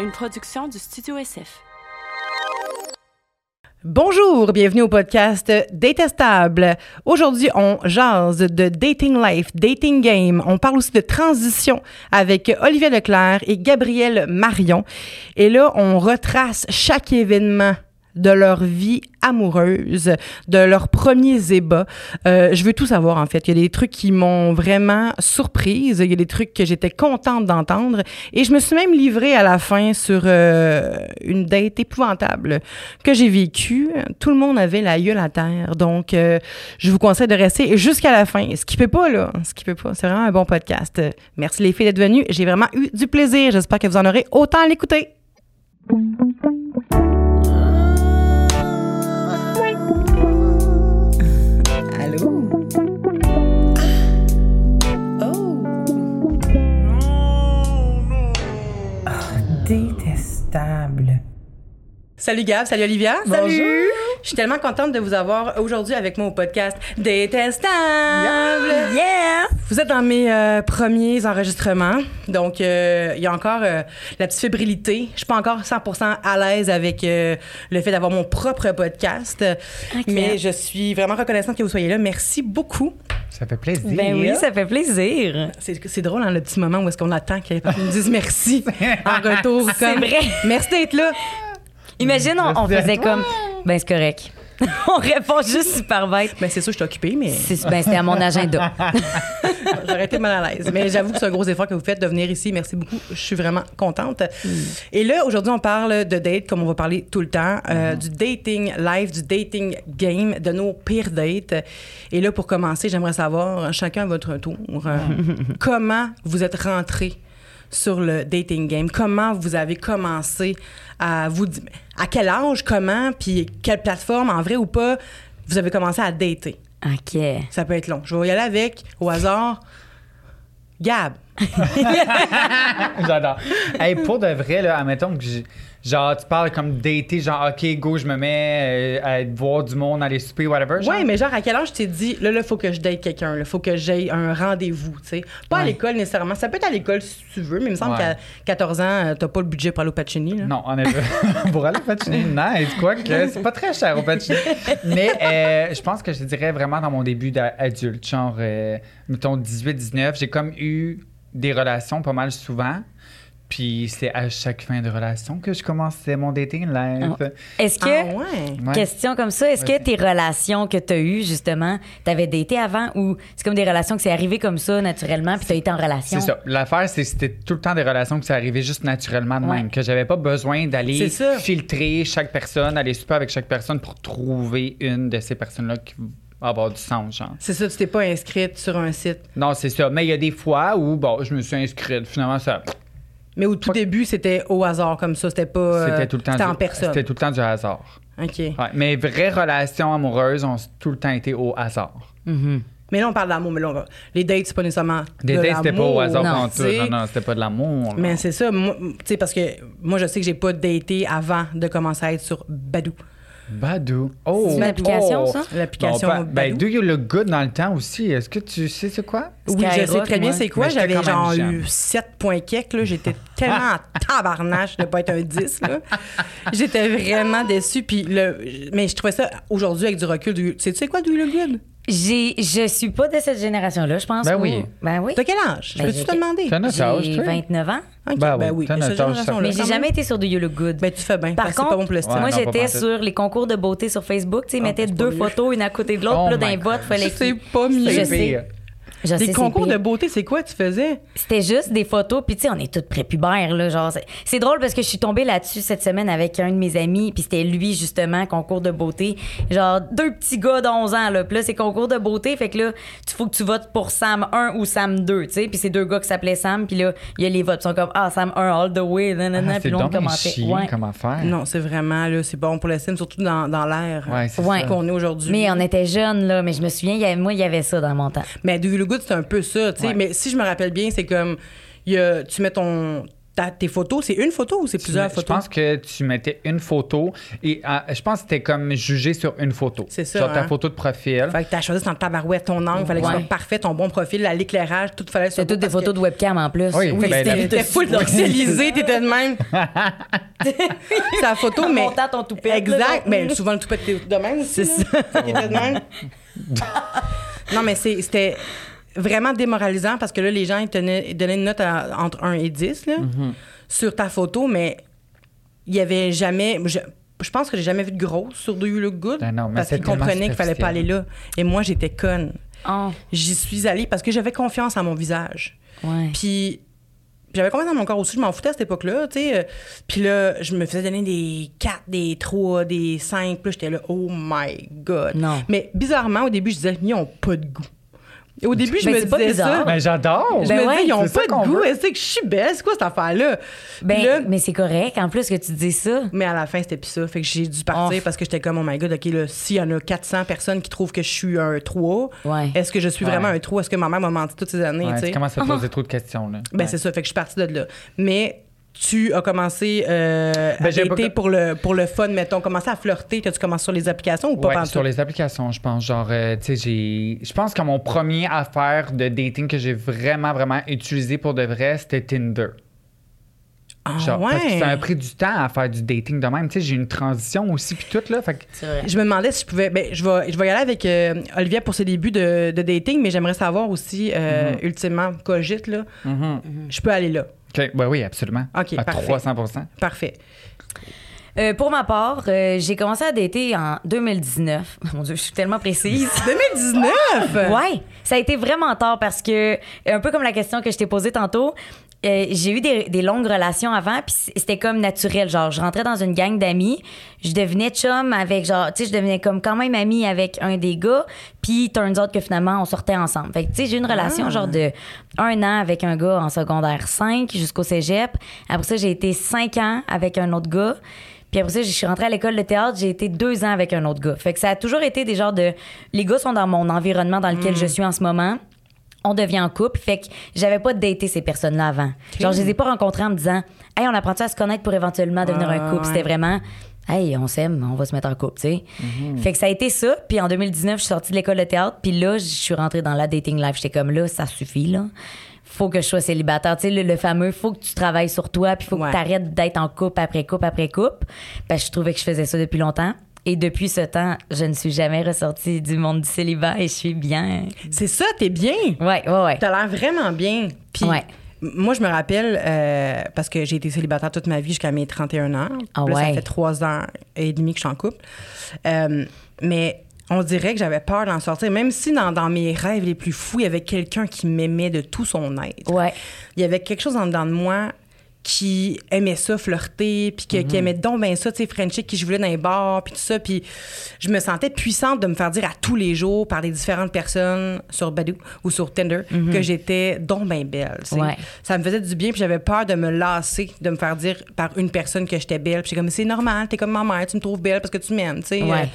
une production du Studio SF. Bonjour, bienvenue au podcast Détestable. Aujourd'hui, on jase de dating life, dating game. On parle aussi de transition avec Olivier Leclerc et Gabriel Marion. Et là, on retrace chaque événement de leur vie amoureuse, de leurs premiers ébats. Euh, je veux tout savoir, en fait. Il y a des trucs qui m'ont vraiment surprise. Il y a des trucs que j'étais contente d'entendre. Et je me suis même livrée à la fin sur euh, une date épouvantable que j'ai vécue. Tout le monde avait la gueule à terre. Donc, euh, je vous conseille de rester jusqu'à la fin. Ce qui peut pas, là. Ce qui peut pas. C'est vraiment un bon podcast. Merci les filles d'être venues. J'ai vraiment eu du plaisir. J'espère que vous en aurez autant à l'écouter. Détestable. Salut Gab, salut Olivia. Salut. Je suis tellement contente de vous avoir aujourd'hui avec moi au podcast Détestable. Yeah! Vous êtes dans mes euh, premiers enregistrements, donc euh, il y a encore euh, la petite fébrilité. Je suis pas encore 100% à l'aise avec euh, le fait d'avoir mon propre podcast, mais je suis vraiment reconnaissante que vous soyez là. Merci beaucoup. Ça fait plaisir. Ben oui, ça fait plaisir. C'est c'est drôle, hein, le petit moment où est-ce qu'on attend personnes nous disent merci en retour. C'est vrai. Merci d'être là. Imagine, on, faisait comme, ben c'est correct. on répond juste super bête. Ben, c'est sûr, je suis occupée, mais C'est- Ben, c'était à mon agenda. j'aurais été mal à l'aise. Mais j'avoue que c'est un gros effort que vous faites de venir ici. Merci beaucoup. Je suis vraiment contente. Et là, aujourd'hui, on parle de date, comme on va parler tout le temps, euh, du dating live, du dating game, de nos pires dates. Et là, pour commencer, j'aimerais savoir, chacun à votre tour, euh, comment vous êtes rentré sur le dating game? Comment vous avez commencé à vous... À quel âge, comment, puis quelle plateforme, en vrai ou pas, vous avez commencé à dater? OK. Ça peut être long. Je vais y aller avec, au hasard, Gab. J'adore. Hey, pour de vrai, là, admettons que genre, tu parles comme dater, genre, OK, go, je me mets euh, à voir du monde, aller souper, whatever. genre. Oui, mais genre, à quel âge tu t'es dit, là, là, faut que je date quelqu'un, il faut que j'aie un rendez-vous, tu sais. Pas à Ouais. l'école nécessairement. Ça peut être à l'école si tu veux, mais il me semble Ouais. qu'à 14 ans, euh, t'as pas le budget pour aller au Pacini, là. Non, en effet. pour aller au Pacini, nice. Quoique, c'est pas très cher au Pacini. Mais euh, je pense que je dirais vraiment dans mon début d'adulte, genre, euh, mettons 18-19, j'ai comme eu des relations pas mal souvent. Puis c'est à chaque fin de relation que je commençais mon dating life. Est-ce que, Ah ouais? Ouais. question comme ça, est-ce que tes relations que tu as eues, justement, t'avais daté avant ou c'est comme des relations que c'est arrivé comme ça, naturellement, puis t'as été en relation? C'est ça. L'affaire, c'est que c'était tout le temps des relations que ça arrivait juste naturellement de Ouais. même. Que j'avais pas besoin C'est d'aller ça. filtrer chaque personne, aller super avec chaque personne pour trouver une de ces personnes-là qui avoir du sens, genre. C'est ça, tu t'es pas inscrite sur un site. Non, c'est ça. Mais il y a des fois où, bon, je me suis inscrite. Finalement, ça, Mais au tout début, c'était au hasard comme ça. C'était pas. euh, c'était tout le temps du- en personne. C'était tout le temps du hasard. OK. Ouais. Mais vraies relations amoureuses ont tout le temps été au hasard. Mhm. Mais là, on parle d'amour. Mais là, on va- les dates, c'est pas nécessairement. Des de dates, c'était pas au hasard non, quand tu tout. Non, non, c'était pas de l'amour. là. Mais c'est ça, moi, tu sais, parce que moi, je sais que j'ai pas daté avant de commencer à être sur Badou. Badou. Oh! C'est une application, ça? L'application Bon, ben, ben. Do You Look Good dans le temps aussi? Est-ce que tu sais c'est quoi? Oui, je sais très bien moi. c'est quoi. Mais j'étais J'avais genre jeune. eu 7 points quelques. là. J'étais tellement en tabarnache de pas être un 10. là. J'étais vraiment déçue. Puis le, mais je trouvais ça aujourd'hui avec du recul. Du, tu sais, tu sais quoi, Do You Look Good? J'ai, je suis pas de cette génération-là, je pense. Ben ou- oui. Ben oui. T'as quel âge? Ben, Peux-tu te demander? T'as notre âge, J'ai toi? 29 ans. Ok, Ben ben oui, oui. âge, génération-là, Mais j'ai jamais été sur Do You Look Good. Ben, tu fais bien. Par parce que contre, pas bon pour le style. Ouais, moi, j'étais sur les concours de beauté sur Facebook. Tu sais, ils mettaient deux photos, une à côté de l'autre. Oh puis là, dans my les God. votes, fallait C'est pas mieux. Je sais. Je Des concours de beauté, c'est quoi tu faisais? C'était juste des photos, puis tu sais, on est toutes prépubères, là, genre. c'est- drôle parce que je suis tombée là-dessus cette semaine avec un de mes amis, puis c'était lui, justement, concours de beauté. Genre, deux petits gars d'11 ans, là. Puis là, c'est concours de beauté, fait que là, tu faut que tu votes pour Sam 1 ou Sam 2, tu sais. Puis c'est deux gars qui s'appelaient Sam, puis là, il y a les votes. Ils sont comme, ah, Sam 1 all the way, nanana, Ah, puis c'est là, on donc un commentait. chien Ouais. comme affaire. Non, c'est vraiment, là, c'est bon pour l'estime, surtout dans, dans l'air Ouais, c'est Ouais. ça. qu'on est aujourd'hui. Mais on était jeunes, là, mais je me souviens, il y avait- moi, il y avait ça dans mon temps. Mais Look Good, c'est un peu ça, tu sais. Ouais. Mais si je me rappelle bien, c'est comme, il y a, tu mets ton tes photos, c'est une photo ou c'est plusieurs Je photos? pense que tu mettais une photo et euh, je pense que c'était comme jugé sur une photo. C'est ça, Genre ta hein. photo de profil. Fait que t'as choisi dans le tabarouette ton angle, fallait que ce soit parfait, ton bon profil, l'éclairage, tout fallait C'est toutes des photos de webcam en plus. Oui, Oui, Ben, c'était la- t'étais full pixelisé, t'étais de même. C'est la photo, En mais. montant ton toupette, là, Exact. Mais souvent, le toupette, t'es de même aussi. C'est là. T'étais de même. non, mais c'était vraiment démoralisant parce que là, les gens, ils, tenaient- ils donnaient une note à- entre 1 et 10 là, Mm-hmm. sur ta photo, mais il y avait jamais. Je, je pense que j'ai jamais vu de grosse sur Do You Look Good Ben non, mais parce qu'ils comprenaient qu'il fallait pas aller là. Et moi, j'étais conne. Oh, J'y suis allée parce que j'avais confiance en mon visage. ouais. Puis j'avais confiance dans mon corps aussi, je m'en foutais à cette époque-là, tu sais. euh, Puis là, je me faisais donner des 4, des 3, des 5, puis là, j'étais là, oh my God. Non. Mais bizarrement, au début, je disais, ils ont pas de goût. Au début, je Mais me pas disais bizarre. ça. Ben j'adore. Je Ben me ouais, disais, ils ont pas de goût. Est-ce que je suis belle? C'est quoi cette affaire-là? Ben, là, mais c'est correct, en plus, que tu dis ça. mais à la fin, c'était plus ça. Fait que j'ai dû partir Oh. parce que j'étais comme, oh my God, OK, là, s'il y en a 400 personnes qui trouvent que je suis un 3, Ouais. est-ce que je suis Ouais. vraiment un 3? Est-ce que ma mère m'a menti toutes ces années? Ouais, tu commences à te poser trop de questions. Là. Ben, Ouais. c'est ça. Fait que je suis partie de là. Mais tu as commencé euh, Ben, à pas- dater pour le, pour le fun, mettons. Commencé à flirter? T'as-tu commencé sur les applications ou pas Ouais, sur les applications, je pense. Genre, euh, tu sais, j'ai. Je pense que mon premier affaire de dating que j'ai vraiment, vraiment utilisé pour de vrai, c'était Tinder. Ah, Genre, ouais. Parce que ça m'a pris du temps à faire du dating de même. Tu sais, j'ai eu une transition aussi, puis tout, là. Fait que. C'est vrai. Je me demandais si je pouvais. Ben, je vais, je vais y aller avec euh, Olivia pour ses débuts de, de dating, mais j'aimerais savoir aussi, euh, Mm-hmm. ultimement, cogite, là. Mhm. Je peux aller là. Ouais, oui, absolument. À parfait. 300 Parfait. Euh, pour ma part, euh, j'ai commencé à dater en 2019. Mon Dieu, je suis tellement précise. 2019! Ouais, ça a été vraiment tard parce que, un peu comme la question que je t'ai posée tantôt, euh, j'ai eu des, des longues relations avant, puis c'était comme naturel. Genre, je rentrais dans une gang d'amis, je devenais chum avec, genre, tu sais, je devenais comme quand même amie avec un des gars, puis turns out que finalement, on sortait ensemble. Fait que, tu sais, j'ai eu une relation genre de un an avec un gars en secondaire 5 jusqu'au cégep. Après ça, j'ai été cinq ans avec un autre gars. Puis après ça, je suis rentrée à l'école de théâtre, j'ai été deux ans avec un autre gars. Fait que ça a toujours été des genres de. Les gars sont dans mon environnement dans lequel je suis en ce moment. On devient en couple. Fait que j'avais pas daté ces personnes-là avant. Genre, je les ai pas rencontrées en me disant, hey, on apprend à se connaître pour éventuellement devenir Ah, un couple? ouais. C'était vraiment, hey, on s'aime, on va se mettre en couple, tu sais. Fait que ça a été ça. Puis en 2019, je suis sortie de l'école de théâtre. Puis là, je suis rentrée dans la dating life. J'étais comme là, ça suffit, là. Faut que je sois célibataire. Tu sais, le, le fameux, faut que tu travailles sur toi, puis faut Ouais. que tu arrêtes d'être en couple après couple après couple. Parce que je trouvais que je faisais ça depuis longtemps. Et depuis ce temps, je ne suis jamais ressortie du monde du célibat et je suis bien. C'est ça, t'es bien. Ouais, ouais, ouais. T'as l'air vraiment bien. Puis, Ouais. moi, je me rappelle, euh, parce que j'ai été célibataire toute ma vie jusqu'à mes 31 ans. Ah Là, Ça ouais. fait trois ans et demi que je suis en couple. Euh, mais on dirait que j'avais peur d'en sortir. Même si dans, dans mes rêves les plus fous, il y avait quelqu'un qui m'aimait de tout son être. Ouais. Il y avait quelque chose en dedans de moi qui aimait ça, flirter, puis qui aimait donc bien ça, tu sais, Frenchie, qui je voulais dans les bars, puis tout ça. Puis je me sentais puissante de me faire dire à tous les jours par des différentes personnes sur Badoo ou sur Tinder que j'étais donc bien belle. Ouais. Ça me faisait du bien, puis j'avais peur de me lasser, de me faire dire par une personne que j'étais belle. Puis comme, c'est normal, t'es comme ma mère, tu me trouves belle parce que tu m'aimes, tu sais. Ouais.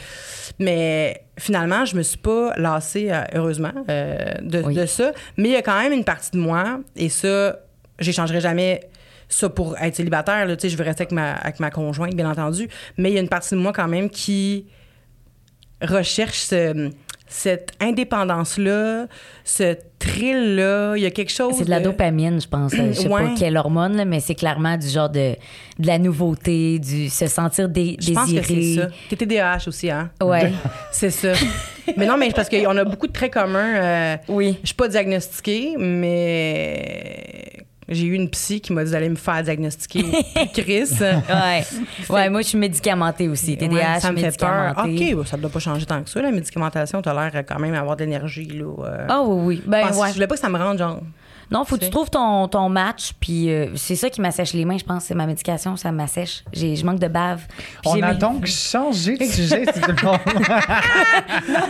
Mais finalement, je me suis pas lassée, euh, heureusement, euh, de, Oui. de ça. Mais il y a quand même une partie de moi, et ça, j'échangerai jamais ça pour être célibataire. Là, Tu sais, je veux rester avec ma, avec ma conjointe, bien entendu. Mais il y a une partie de moi quand même qui recherche ce- cette indépendance-là, ce thrill-là. Il y a quelque chose. C'est de la dopamine, je pense. Je sais Ouais. pas quelle hormone, là, mais c'est clairement du genre de, de la nouveauté, du se sentir dé- Je pense que c'est désiré. ça. T'es TDAH aussi, hein? Ouais. C'est ça. mais non, mais parce qu'on a beaucoup de traits communs. euh, Oui. Je suis pas diagnostiquée, mais j'ai eu une psy qui m'a dit d'aller me faire diagnostiquer Chris. Ouais. ouais, moi, je suis médicamentée aussi. TDAH, Ouais, ça me fait peur. médicamentée. OK, ça ne doit pas changer tant que ça. La médicamentation, tu as l'air quand même d'avoir de l'énergie. là. euh. Ah oui, oui. Ben, Pense- ouais. Je voulais pas que ça me rende genre. Non, faut que Tu tu trouves ton, ton match, puis euh, c'est ça qui m'assèche les mains, je pense. C'est ma médication, ça m'assèche. J'ai- Je manque de bave. Puis On j'ai a mes- donc changé de sujet. vous plaît.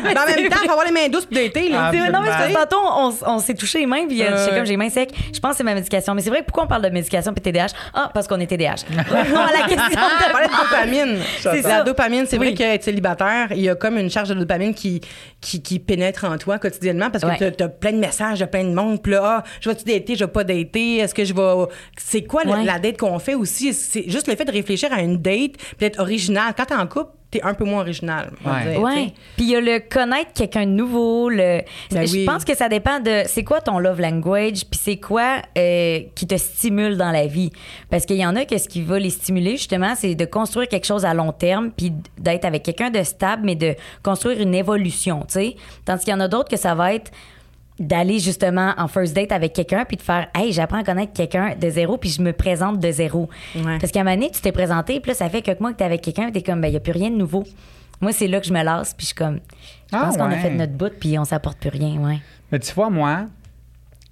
Mais en même temps, il faut avoir les mains douces pour. Là. Ah, C'est vrai, non, mais c'est parce que tantôt, on, on s'est touché les mains, puis euh, Euh. j'étais comme j'ai les mains secs. Je pense que c'est ma médication. Mais c'est vrai, pourquoi on parle de médication puis TDAH? Ah, parce qu'on est TDAH. Revenons à la question On de parlait de dopamine. C'est la dopamine, c'est vrai Oui. qu'être célibataire, il y a comme une charge de dopamine qui, qui, qui pénètre en toi quotidiennement parce que Ouais. t'as as plein de messages de plein de monde. Puis là, ah, Je vais-tu dater, je vais pas dater? Est-ce que je vais. C'est quoi la- Ouais. la date qu'on fait aussi? C'est juste le fait de réfléchir à une date, puis d'être original. Quand t'es en couple, t'es un peu moins original. on va Ouais. dire, tu Ouais. Puis il y a le connaître quelqu'un de nouveau. Le... Ben je oui. pense que ça dépend de c'est quoi ton love language, puis c'est quoi euh, qui te stimule dans la vie. Parce qu'il y en a que ce qui va les stimuler, justement, c'est de construire quelque chose à long terme, puis d'être avec quelqu'un de stable, mais de construire une évolution, tu sais. Tandis qu'il y en a d'autres que ça va être d'aller justement en first date avec quelqu'un puis de faire hey j'apprends à connaître quelqu'un de zéro puis je me présente de zéro. Ouais. parce qu'à un moment donné tu t'es présenté puis là ça fait quelques mois que t'es avec quelqu'un t'es comme ben y a plus rien de nouveau. Moi c'est là que je me lasse puis je suis comme je Ah, pense qu'on a fait notre bout puis on s'apporte plus rien ouais. Mais tu vois, moi,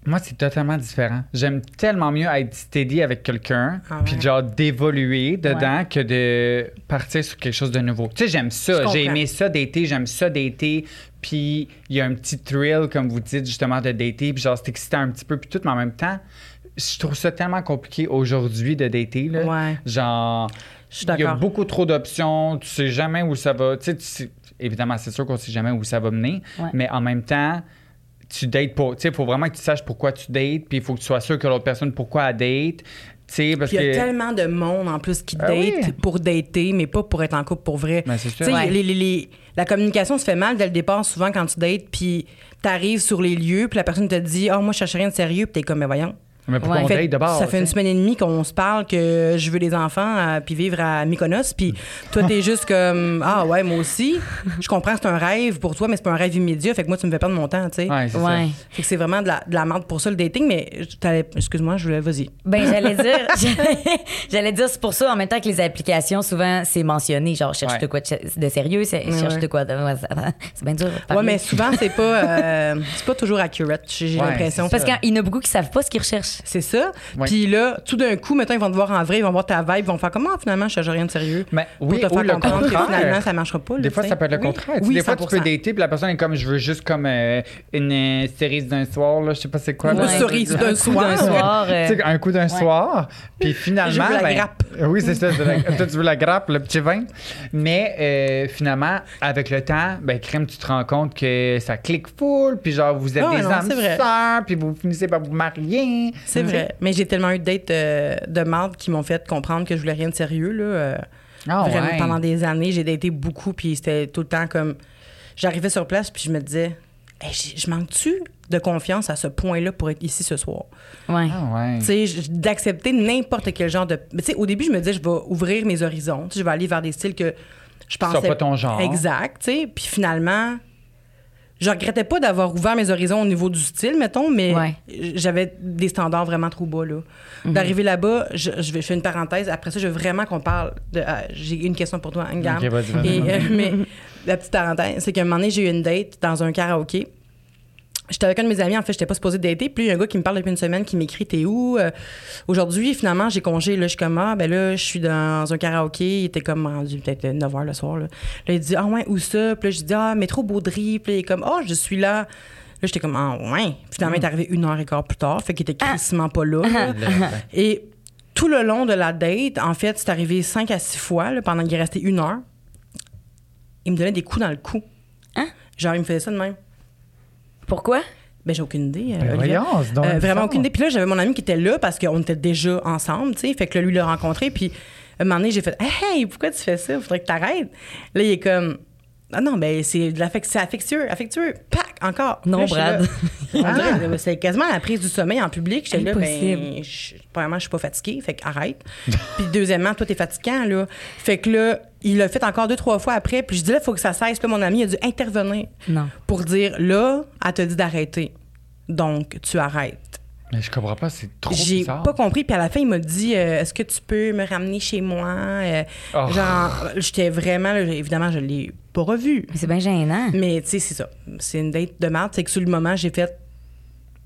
moi, c'est totalement différent. J'aime tellement mieux être steady avec quelqu'un, Ah puis genre d'évoluer dedans que de partir sur quelque chose de nouveau. Tu sais, j'aime ça. J'ai aimé ça d'été, j'aime ça d'été. Puis il y a un petit thrill, comme vous dites, justement, de dater. Puis genre, c'est excitant un petit peu, puis tout, mais en même temps, je trouve ça tellement compliqué aujourd'hui de dater. Là. Ouais. Genre, il y a beaucoup trop d'options, tu sais jamais où ça va. Tu sais, tu sais- évidemment, c'est sûr qu'on sait jamais où ça va mener, mais en même temps, tu dates pour. Tu sais, il faut vraiment que tu saches pourquoi tu dates, puis il faut que tu sois sûr que l'autre personne pourquoi elle date. Tu sais, parce il y a que. tellement de monde en plus qui Ah date oui. pour dater, mais pas pour être en couple pour vrai. Ben, Ouais. les- les- les- la communication se fait mal dès le départ, souvent quand tu dates, puis t'arrives sur les lieux, puis la personne te dit Ah, moi, je cherche rien de sérieux, puis t'es comme, mais voyons. Mais pourquoi Ouais. on Fait- date de base? ça fait une semaine et demie qu'on se parle que je veux des enfants euh, puis vivre à Mykonos puis toi t'es juste comme ah ouais moi aussi je comprends que c'est un rêve pour toi mais c'est pas un rêve immédiat fait que moi tu me fais perdre mon temps tu sais Ouais, c'est ouais fait que c'est vraiment de la, de la merde pour ça le dating mais excuse-moi je voulais vas-y Ben, j'allais dire, j'allais- dire, c'est pour ça, en même temps que les applications, souvent, c'est mentionné, genre, cherche Ouais. de quoi de, sérieux, cherche ouais. de quoi de. C'est bien dur. ouais mais souvent c'est pas euh, c'est pas toujours accurate j'ai j'ai Ouais, l'impression Parce qu'il y en a beaucoup qui savent pas ce qu'ils recherchent. C'est ça Ouais. puis là tout d'un coup maintenant ils vont te voir en vrai ils vont voir ta vibe ils vont faire comment finalement je cherche rien de sérieux Mais pour oui, te ou faire le comprendre que contraire. finalement ça marchera pas là, Des fois, ça peut être le contraire. Oui, des fois, tu peux 100%. dater, puis la personne est comme, je veux juste comme euh, une euh, cerise d'un soir, là, je sais pas c'est quoi. Une cerise Un d'un coup soir. D'un soir. euh, Tu sais, un coup d'un soir, puis finalement... Je veux la ben, grappe. Oui, c'est ça. Toi, tu veux la grappe, le petit vin. Mais euh, finalement, avec le temps, ben, crème, tu te rends compte que ça clique full, puis genre, vous êtes Ah des non, âmes sœurs, puis vous finissez par vous marier. C'est vrai. Mais j'ai tellement eu de dates euh, de marde qui m'ont fait comprendre que je voulais rien de sérieux. Là, euh, Ah vraiment, ouais. pendant des années, j'ai daté beaucoup, puis c'était tout le temps comme. J'arrivais sur place, puis je me disais, Hey, je manque-tu de confiance à ce point-là pour être ici ce soir? Ouais. Ah ouais. Tu sais, j- d'accepter n'importe quel genre de. Mais tu sais, au début, je me disais, je vais ouvrir mes horizons. Tu sais, je vais aller vers des styles que je pensais. pas ton genre. Exact, tu sais. Puis finalement, je regrettais pas d'avoir ouvert mes horizons au niveau du style, mettons, mais Ouais. j'avais des standards vraiment trop bas, là. D'arriver là-bas, je, je vais faire une parenthèse. Après ça, je veux vraiment qu'on parle de. ah, J'ai une question pour toi, Angam. Ok, vas-y, vas-y, Et, vas-y. euh, mais la petite parenthèse, c'est qu'à un moment donné, j'ai eu une date dans un karaoké. J'étais avec un de mes amis, en fait, j'étais pas supposée dater. Puis il y a un gars qui me parle depuis une semaine, qui m'écrit T'es où? Euh, Aujourd'hui, finalement, j'ai congé. Là, je suis comme Ah, ben là, je suis dans un karaoké. Il était comme rendu peut-être 9 h le soir. Là, Là, il dit Ah, ouais, où ça? Puis là, je dis Ah, métro Baudry. Puis là, il est comme Ah, je suis là. Là, j'étais comme Ah, ouais. Finalement, il est arrivé une heure et quart plus tard. Fait qu'il était crissement pas là. là. Et tout le long de la date, en fait, c'est arrivé 5 à 6 fois, là, pendant qu'il est resté une heure. Il me donnait des coups dans le cou. Hein? Genre, il me faisait ça de même. Pourquoi? Ben, j'ai aucune idée. euh, Ben voyons, donc Euh, vraiment aucune idée. Puis là, j'avais mon ami qui était là parce qu'on était déjà ensemble, tu sais. Fait que là, lui, il l'a rencontré. Puis, un moment donné, j'ai fait Hey, pourquoi tu fais ça? Faudrait que t'arrêtes. Là, il est comme Ah non, ben, c'est de l'affect- affectueux, affectueux. Pac, encore. Non, Là, suis Brad. C'est quasiment la prise du sommeil en public. J'étais là, ben, je- premièrement, je suis pas fatiguée, fait que arrête. puis deuxièmement, toi, t'es fatigant, là. Fait que là, il l'a fait encore deux, trois fois après. Puis je dis là, il faut que ça cesse. Puis là, mon ami a dû intervenir Non. pour dire là, elle t'a dit d'arrêter. Donc, tu arrêtes. Mais je comprends pas, c'est trop J'ai bizarre. pas compris. Puis à la fin, il m'a dit euh, Est-ce que tu peux me ramener chez moi? Euh, Oh. Genre, j'étais vraiment. là, évidemment, je l'ai pas revu. Mais c'est bien gênant. Mais tu sais, c'est ça. C'est une date de merde. C'est que sur le moment, j'ai fait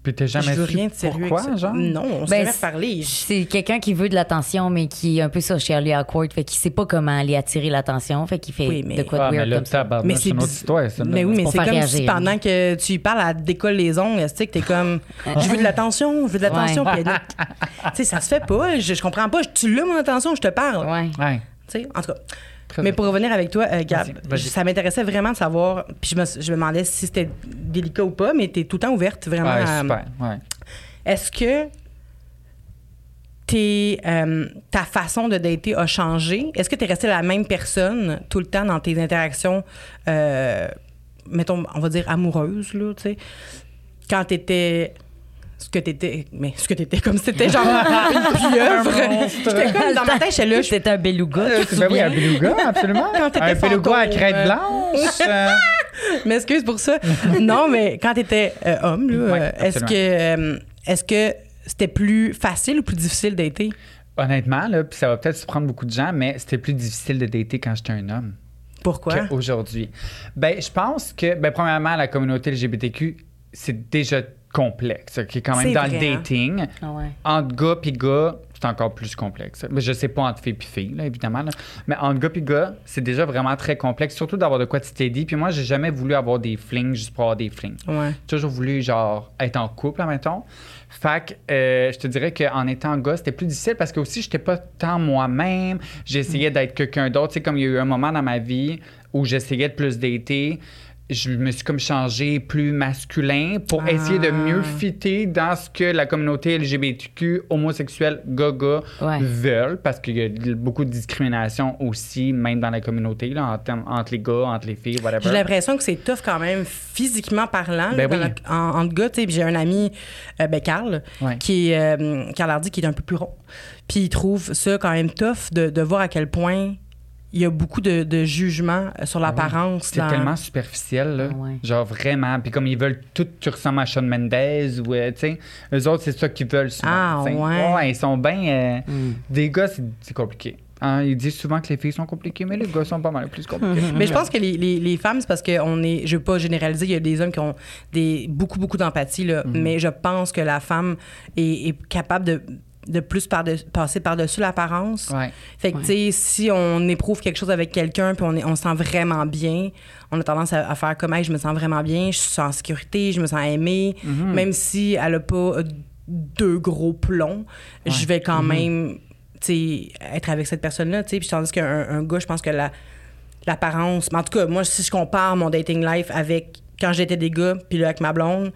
Puis t'as jamais Je veux rien de sérieux. pourquoi, avec ça. genre? Non, on s'est Ben, jamais c'est- parlé. C'est quelqu'un qui veut de l'attention, mais qui est un peu socially awkward, fait qu'il sait pas comment aller attirer l'attention, fait qu'il fait Oui, mais- de quoi Ah, de mais weird là, comme ça. Mais c'est une autre biz- histoire, ça. là. Mais oui, mais c'est comme si pendant que tu y parles, elle décolle les ongles, tu sais, que t'es comme, je veux de l'attention, je veux de l'attention. Ouais. Tu sais, ça se fait pas. Je, je comprends pas. Tu l'as, mon attention, je te parle. Ouais. Ouais. Tu sais, en tout cas. Mais pour revenir avec toi, euh, Gab, ça m'intéressait vraiment de savoir, puis je me, je me demandais si c'était délicat ou pas, mais t'es tout le temps ouverte, vraiment. Ouais, à- super. Ouais. est-ce que t'es, euh, ta façon de dater a changé? Est-ce que tu es resté la même personne tout le temps dans tes interactions, euh, mettons, on va dire amoureuses, là, tu sais, quand t'étais ce que t'étais, mais ce que t'étais comme si t'étais genre une pieuvre. J'étais comme dans ma tête, j'étais là, je C'était un beluga. tu te Ben oui, un beluga, absolument. Quand un beluga à fantôme, crête euh. blanche. euh, m'excuse pour ça. non, mais quand t'étais euh, homme, euh, est-ce que, euh, est-ce que c'était plus facile ou plus difficile d'été? Honnêtement, là, puis ça va peut-être surprendre beaucoup de gens, mais c'était plus difficile de dater quand j'étais un homme Pourquoi? qu'aujourd'hui. Ben, je pense que, ben, premièrement, la communauté LGBTQ, c'est déjà complexe, qui est quand même dans vrai, le hein? dating. Ah ouais. Entre gars puis gars, c'est encore plus complexe. Mais je sais pas entre filles puis filles, là, évidemment. là. Mais entre gars puis gars, c'est déjà vraiment très complexe, surtout d'avoir de quoi tu t'es dit. Puis moi, j'ai jamais voulu avoir des flings juste pour avoir des flings. Ouais. J'ai toujours voulu, genre, être en couple, mettons. Fait que euh, je te dirais qu'en étant gars, c'était plus difficile parce que aussi, j'étais pas tant moi-même. J'essayais d'être quelqu'un d'autre. Tu sais, comme il y a eu un moment dans ma vie où j'essayais de plus dater, je me suis comme changé plus masculin pour Ah. essayer de mieux fitter dans ce que la communauté LGBTQ, homosexuelle, gaga Ouais. veulent parce qu'il y a beaucoup de discrimination aussi, même dans la communauté, là, en termes- entre les gars, entre les filles, whatever. J'ai l'impression que c'est tough quand même, physiquement parlant, Ben oui. la- en, entre gars. J'ai un ami, euh, ben Carl, Ouais. qui est, euh, Carl Hardy, qui est un peu plus rond. Puis il trouve ça quand même tough de, de voir à quel point il y a beaucoup de, de jugements euh, sur l'apparence. Ah C'est dans- tellement superficiel, là. Ah ouais. Genre vraiment. Puis comme ils veulent tout, tu ressembles à Shawn Mendes ou, euh, tu sais, eux autres, c'est ça qu'ils veulent souvent. Ah, ouais. ils sont bien. euh, Mm. Des gars, c'est c'est compliqué. Hein, ils disent souvent que les filles sont compliquées, mais les gars sont pas mal plus compliqués. Mais je pense que les, les, les femmes, c'est parce qu'on est, je veux pas généraliser, il y a des hommes qui ont des, beaucoup, beaucoup d'empathie, là, Mhm. mais je pense que la femme est, est capable de, de plus par passer par-dessus l'apparence. Ouais. Fait que, tu sais, si on éprouve quelque chose avec quelqu'un puis on, est- on se sent vraiment bien, on a tendance à, à faire comme, hey, je me sens vraiment bien, je suis en sécurité, je me sens aimée. Mhm. Même si elle a pas euh, deux gros plombs, je vais quand même, tu sais, être avec cette personne-là, tu sais. Puis tandis qu'un un gars, je pense que la, l'apparence, mais en tout cas, moi, si je compare mon dating life avec quand j'étais des gars, puis là, avec ma blonde,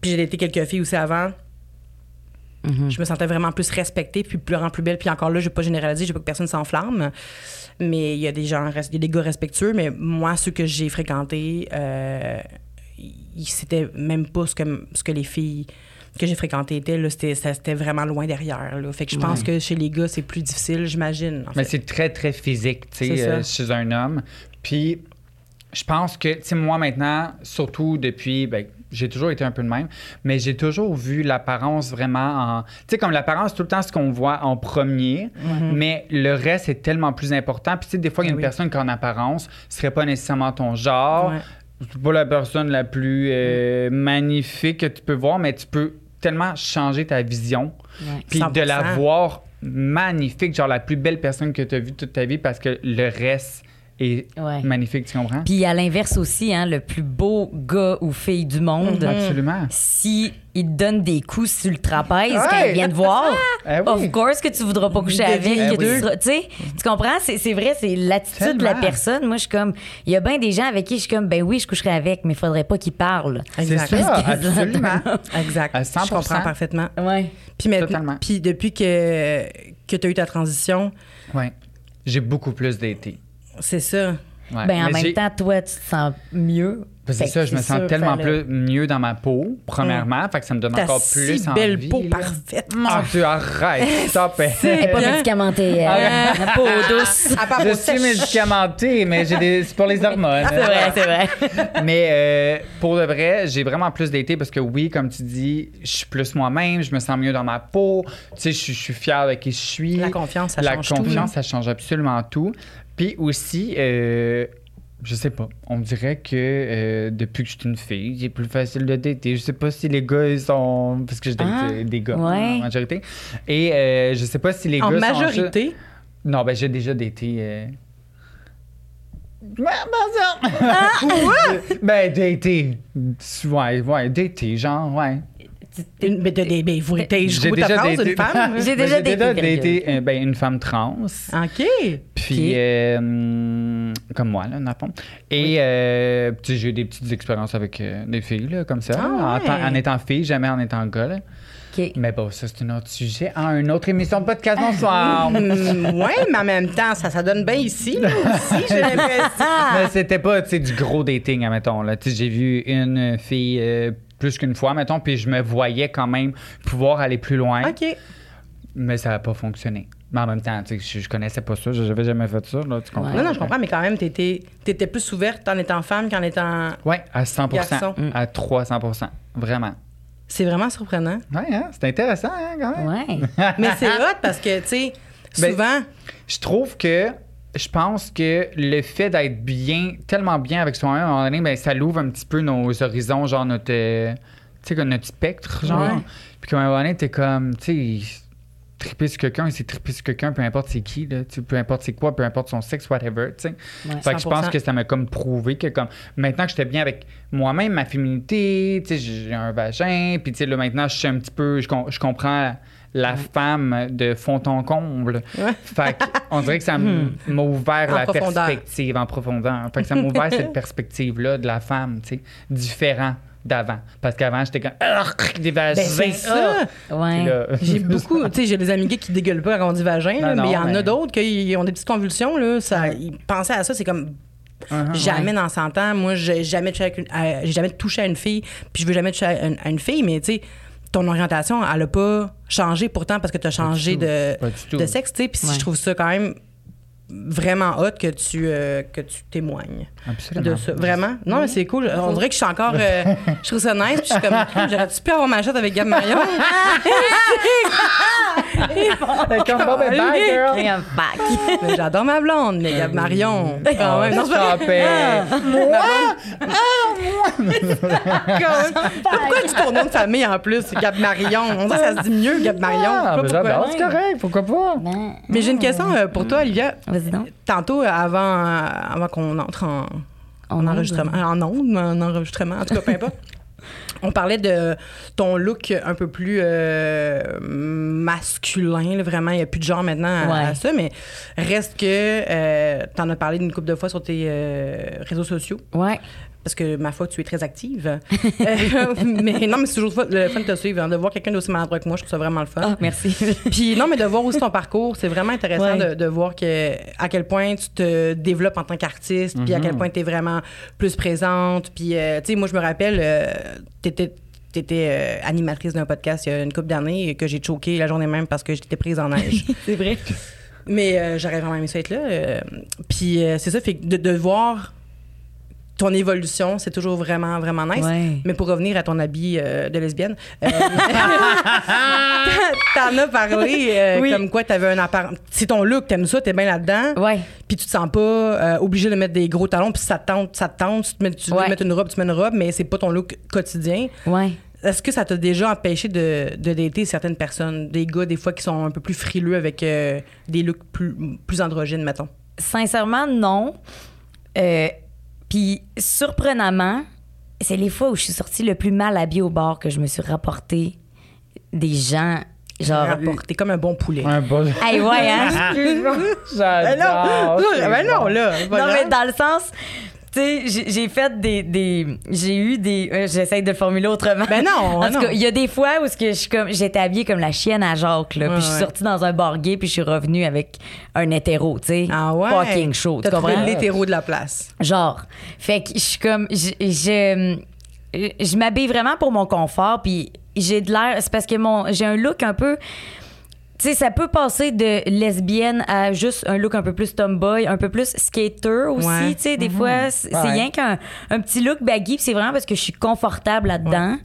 puis j'ai daté quelques filles aussi avant, Mhm. je me sentais vraiment plus respectée, puis plus plus belle. Puis encore là, je vais pas généraliser, je veux pas que personne s'enflamme. Mais il y a des gens, il y a des gars respectueux, mais moi, ceux que j'ai fréquentés, euh, c'était même pas ce que, ce que les filles que j'ai fréquentées étaient. Là, c'était, ça- c'était vraiment loin derrière. Là. Fait que je pense que chez les gars, c'est plus difficile, j'imagine. en Mais c'est très, très physique, tu sais, euh, chez un homme. Puis, je pense que, tu sais, moi maintenant, surtout depuis, ben, j'ai toujours été un peu de même, mais j'ai toujours vu l'apparence vraiment en. Tu sais, comme l'apparence, tout le temps, ce qu'on voit en premier, mais le reste est tellement plus important. Puis, tu sais, des fois, il y a Mhm. Ben une oui. personne qui, en apparence, serait pas nécessairement ton genre. Ouais. C'est pas la personne la plus euh, magnifique que tu peux voir, mais tu peux tellement changer ta vision. Puis de la 100%. voir magnifique, genre la plus belle personne que tu as vue toute ta vie parce que le reste est Ouais. magnifique, tu comprends? Puis à l'inverse aussi, hein, le plus beau gars ou fille du monde, Mhm. Absolument. si il te donne des coups sur le trapèze quand Ouais. il vient te voir, Eh oui. of course que tu voudras pas coucher avec. que tu Tu sais, tu comprends? C'est c'est vrai, c'est l'attitude de la personne. Moi, je suis comme, il y a bien des gens avec qui je suis comme, ben oui, je coucherai avec, mais il faudrait pas qu'ils parlent. C'est Exact. ça, absolument. Exact. À Je 100%. comprends parfaitement. Ouais. Puis, maintenant, Totalement. puis depuis que, que tu as eu ta transition, Ouais. J'ai beaucoup plus d'été. C'est ça. Ouais. Ben en Mais même temps, toi, tu te sens mieux. Ben, c'est Fait ça, que je me sens sûr, tellement plus mieux dans ma peau, premièrement. Fait que ça me donne encore si plus belle envie, peau là. parfaite. Mon Dieu, arrête, stop. Elle est pas médicamentée. euh, la peau douce. À part Je suis sèche. médicamenté, mais j'ai des... c'est pour les hormones. C'est vrai, c'est vrai. Mais euh, pour de vrai, j'ai vraiment plus d'été parce que oui, comme tu dis, je suis plus moi-même, je me sens mieux dans ma peau. Tu sais, je suis- fier de qui je suis. La confiance, ça La change tout, confiance, là. ça change absolument tout. Puis aussi, euh, je sais pas, on dirait que euh, depuis que je suis une fille, c'est plus facile de dater. Je sais pas si les gars ils sont. Parce que je date Ah, euh, des gars ouais. en majorité. Et euh, je sais pas si les En gars. sont majorité, non, ben j'ai déjà daté. Ouais, ben ça! ben, daté. Ouais, ouais, daté, genre, ouais. Une, mais des, ben, vous jusqu'au bout de ta phrase, une femme? J'ai Ben, déjà j'ai daté, daté, euh, ben, une femme trans. OK. Puis, Ok. euh, hum, comme moi, là, dans le fond. Et euh, tu sais, j'ai eu des petites expériences avec euh, des filles, là, comme ça. Ah en, ouais. tant- en étant fille, jamais en étant gars. là. OK. Mais bon, ça, c'est un autre sujet. Ah, une autre émission de podcast, bonsoir. Hum, ouais, mais en même temps, ça, ça donne bien ici, là, aussi, j'ai l'impression. Mais c'était pas, tu sais, du gros dating, admettons. Là. Tu sais, j'ai vu une fille euh, plus qu'une fois, mettons, puis je me voyais quand même pouvoir aller plus loin. OK. Mais ça n'a pas fonctionné. Mais en même temps, tu sais, je, je connaissais pas ça. J'avais jamais fait ça, là, tu comprends? Non, non, je comprends, mais quand même, t'étais étais plus ouverte en étant femme qu'en étant. Ouais, à 100 Garçon. À 300% Vraiment. C'est vraiment surprenant. Ouais, hein, c'est intéressant, hein, quand même. Ouais. Mais c'est hot parce que, tu sais, Ben, souvent. Je trouve que je pense que le fait d'être bien, tellement bien avec soi-même, à un moment donné, ben, ça l'ouvre un petit peu nos horizons, genre notre, euh, comme notre spectre, genre. Ouais. Puis qu'à un moment donné, t'es comme, tu sais, triper sur quelqu'un, c'est triper sur quelqu'un, peu importe c'est qui, là, peu importe c'est quoi, peu importe son sexe, whatever, tu sais. Ouais, fait que je pense 100%. que ça m'a comme prouvé que comme maintenant que j'étais bien avec moi-même, ma féminité, tu sais, j'ai un vagin, puis tu sais, là maintenant je suis un petit peu, je, com- je comprends la femme de fond en comble. Ouais. Fait on dirait que ça m- m'a ouvert la profondeur. perspective en profondeur. Fait que ça m'a ouvert cette perspective-là de la femme, tu sais, différent d'avant. Parce qu'avant, j'étais comme, des vagins. Ben, c'est ça. ah! Ouais. J'ai beaucoup, tu sais, j'ai des amis gays qui dégueulent pas quand on dit vagin, là, Non, mais il y en a d'autres qui ont des petites convulsions, là. Ça, ils pensaient à ça, c'est comme. Uh-huh. Jamais dans 100 ans, moi, j'ai jamais, touché à- j'ai jamais touché à une fille, puis je veux jamais toucher à une, à une fille, mais tu sais, ton orientation, elle a pas changé pourtant parce que tu as changé de, de sexe, tu sais. Puis Ouais. je trouve ça quand même vraiment hot que tu, euh, que tu témoignes Absolument. de ça. Vraiment? Non, mais c'est cool. On dirait que je suis encore. euh, je trouve ça nice. Puis je suis comme, j'aurais-tu pu avoir ma chatte avec Gab Marion? Comme et Bye, girl. Mais J'adore ma blonde, mais Gab Marion. Quand même. Non, c'est pas- Stop it. Pourquoi tu ton nom de famille en plus? Gab Marion? On dirait que ça se dit mieux, Gab Marion. Ah, Je ben j'adore, c'est correct, pourquoi pas? Ben, Mais j'ai une question euh, pour toi, Olivia. Vas-y donc. Tantôt, euh, avant, euh, avant qu'on entre en, en enregistrement, en onde, en enregistrement, en tout cas, peu importe. On parlait de ton look un peu plus euh, masculin, là, vraiment. Il n'y a plus de genre maintenant à, Ouais. à ça, mais reste que euh, tu en as parlé une couple de fois sur tes euh, réseaux sociaux. Ouais. Parce que, ma foi, tu es très active. Euh, mais non, mais c'est toujours le fun de te suivre. hein, de voir quelqu'un d'aussi maladroit que moi, je trouve ça vraiment le fun. Ah, merci. Puis non, mais de voir aussi ton parcours, c'est vraiment intéressant Ouais. de, de voir que, à quel point tu te développes en tant qu'artiste, puis à quel point tu es vraiment plus présente. Puis, euh, tu sais, moi, je me rappelle, tu étais euh, animatrice d'un podcast il y a une couple d'années et que j'ai choqué la journée même parce que j'étais prise en neige. c'est vrai. Mais euh, j'aurais vraiment aimé ça être là. euh, puis euh, c'est ça, fait de voir ton évolution, c'est toujours vraiment, vraiment nice. Ouais. Mais pour revenir à ton habit euh, de lesbienne, euh, t'en as parlé euh, Oui. comme quoi t'avais un apparent. C'est ton look, t'aimes ça, t'es bien là-dedans. Ouais. Puis tu te sens pas euh, obligé de mettre des gros talons, puis ça te tente, ça te tente. Tu, te mets- tu veux mettre une robe, tu mets une robe, mais c'est pas ton look quotidien. Ouais. Est-ce que ça t'a déjà empêché de, de dater certaines personnes, des gars des fois qui sont un peu plus frileux avec des looks plus, plus androgynes, mettons? Sincèrement, non. Euh, Puis, surprenamment, c'est les fois où je suis sortie le plus mal habillée au bar que je me suis rapporté des gens. Genre. Rapport, T'es comme un bon poulet. Un bon. Hey, ouais, hein? Ben non, J'adore. ben non, là. non, mais dans le sens. Tu sais, j'ai- fait des. des j'ai eu des. euh, J'essaie de le formuler autrement. Ben non, En tout cas, il y a des fois où ce que je suis comme j'étais habillée comme la chienne à Jacques là, Ouais, puis je suis ouais. sortie dans un bar gay puis je suis revenue avec un hétéro, tu sais. Ah ouais? Fucking chaud, tu T'as trouvé comprends? l'hétéro de la place. Genre. Fait que je suis comme. Je, je, je m'habille vraiment pour mon confort, puis j'ai de l'air. C'est parce que mon j'ai un look un peu. Tu sais, ça peut passer de lesbienne à juste un look un peu plus tomboy, un peu plus skater aussi. Ouais. Tu sais, des fois, c'est Ouais. rien qu'un un petit look baggy, c'est vraiment parce que je suis confortable là-dedans.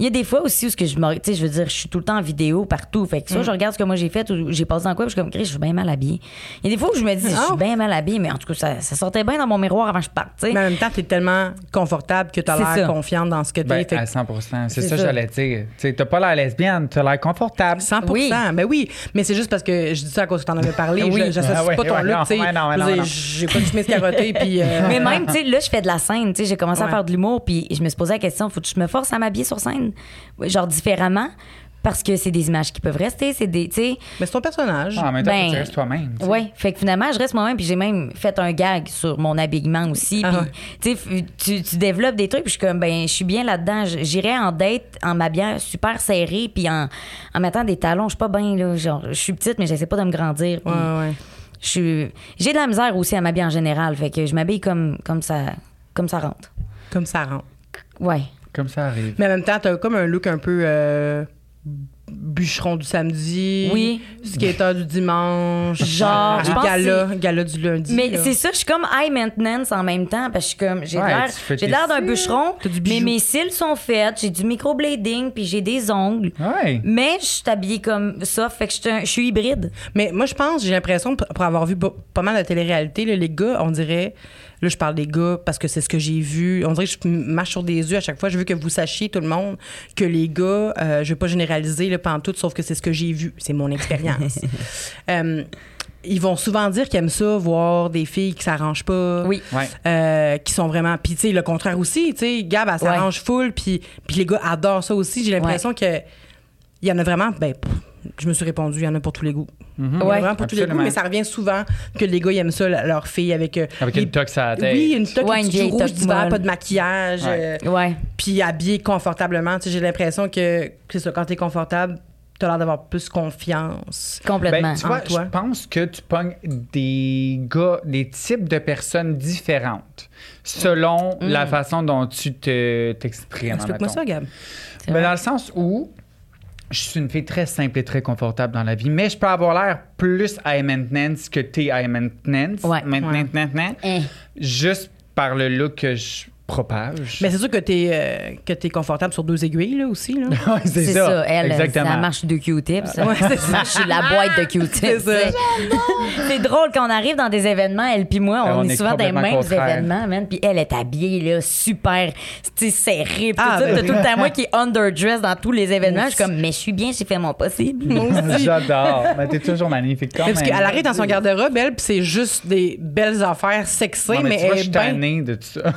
Il y a des fois aussi où ce que je me, tu sais, je veux dire, je suis tout le temps en vidéo partout. Fait que Mm. soit je regarde ce que moi j'ai fait ou j'ai passé dans quoi, puis je suis comme, Chris, je suis bien mal habillée. Il y a des fois où je me dis, je Ah. suis bien mal habillée, mais en tout cas, ça, ça sortait bien dans mon miroir avant que je parte, tu. Mais en même temps, t'es tellement confortable que t'as l'air confiante dans ce que t'es. Ben, Fait à 100 C'est ça que ça. j'allais dire. Tu t'as pas l'air lesbienne, t'as l'air confortable. 100 Oui. Ben oui, mais c'est juste parce que je dis ça à cause que t'en avais parlé. Oui. Je j'associe Ah ouais, pas ton look, non, tu sais. J'ai pas de chemise carottée, puis... euh, Mais même, tu sais, là, je fais de la scène, tu sais, j'ai commencé à faire de l'humour, puis je me suis posé la question, faut que je me force à m'habiller sur scène? Scène, genre différemment, parce que c'est des images qui peuvent rester, c'est des, tu sais, Mais c'est ton personnage. Ah, en même temps, Ben, tu restes toi-même. Ouais, fait que finalement, je reste moi-même, puis j'ai même fait un gag sur mon habillement aussi. Ah puis, ouais. tu tu, développes des trucs, puis je suis comme, ben, je suis bien là-dedans. J- J'irais en date en m'habillant super serré, puis en, en mettant des talons. Je suis pas bien, là. Genre, je suis petite, mais j'essaie pas de me grandir. puis Ouais, ouais. je suis- J'ai de la misère aussi à m'habiller en général, fait que je m'habille comme, comme, ça, comme ça rentre. Comme ça rentre. Ouais. Comme ça arrive. Mais en même temps, t'as comme un look un peu euh, bûcheron du samedi. Oui. Skater du dimanche. Genre, je pense gala, gala du lundi. Mais c'est ça, je suis comme high maintenance en même temps parce que je suis comme j'ai Ouais, l'air j'ai d'un cils. bûcheron, mais mes cils sont faits, j'ai du microblading puis j'ai des ongles. Ouais. Mais je suis habillée comme ça, fait que je suis un- je suis hybride. Mais moi, je pense, j'ai l'impression, pour avoir vu pas, mal de télé-réalité, les gars, on dirait. Là, je parle des gars parce que c'est ce que j'ai vu. On dirait que je marche sur des yeux à chaque fois. Je veux que vous sachiez, tout le monde, que les gars, euh, je veux pas généraliser le pantoute, sauf que c'est ce que j'ai vu. C'est mon expérience. Euh, ils vont souvent dire qu'ils aiment ça, voir des filles qui s'arrangent pas. Oui. Ouais. euh, qui sont vraiment. Puis, tu sais, le contraire aussi. Tu sais, Gab, elle s'arrange full. Puis, puis les gars adorent ça aussi. J'ai l'impression que il y en a vraiment. Ben, pff, je me suis répondu, il y en a pour tous les goûts. Ouais. vraiment pour tous les goûts, mais ça revient souvent que les gars, ils aiment ça, leur fille, avec. euh, Avec les- une toque à la tête. Oui, une toque Ouais, une vieille rouge d'hiver, pas de maquillage. Ouais. euh, Ouais. puis habillé confortablement. J'ai l'impression que, c'est ça, quand t'es confortable, t'as l'air d'avoir plus confiance. Complètement. Ben, tu vois, En toi. je pense que tu pognes des gars, des types de personnes différentes selon la façon dont tu te, t'exprimes. Explique-moi mettons. ça, Gab. Ben, dans le sens où je suis une fille très simple et très confortable dans la vie, mais je peux avoir l'air plus high maintenance que t'es high maintenance. Ouais. Maintenance, maintenance, Hein. Juste par le look que je propage. Mais c'est sûr que t'es euh, que t'es confortable sur deux aiguilles, là, aussi. Là. Ouais, c'est ça. ça. elle, Exactement. ça marche de Q-tips. ça. Ouais, c'est Ça la boîte de Q-tips. C'est ça. tu sais. C'est drôle quand on arrive dans des événements, elle puis moi, on, on est est souvent dans les mêmes événements, man. Puis elle est habillée là, super, tu sais, serrée. Puis Ah, tout ça. ben T'as tout le temps moi qui est underdressed dans tous les événements. Je suis comme, mais je suis bien, j'ai fait mon possible. J'adore. Mais t'es toujours magnifique quand parce même. qu'elle arrive dans son garde-robe, elle, puis c'est juste des belles affaires sexy, Ouais, mais, tu elle je est bien... de tout ça.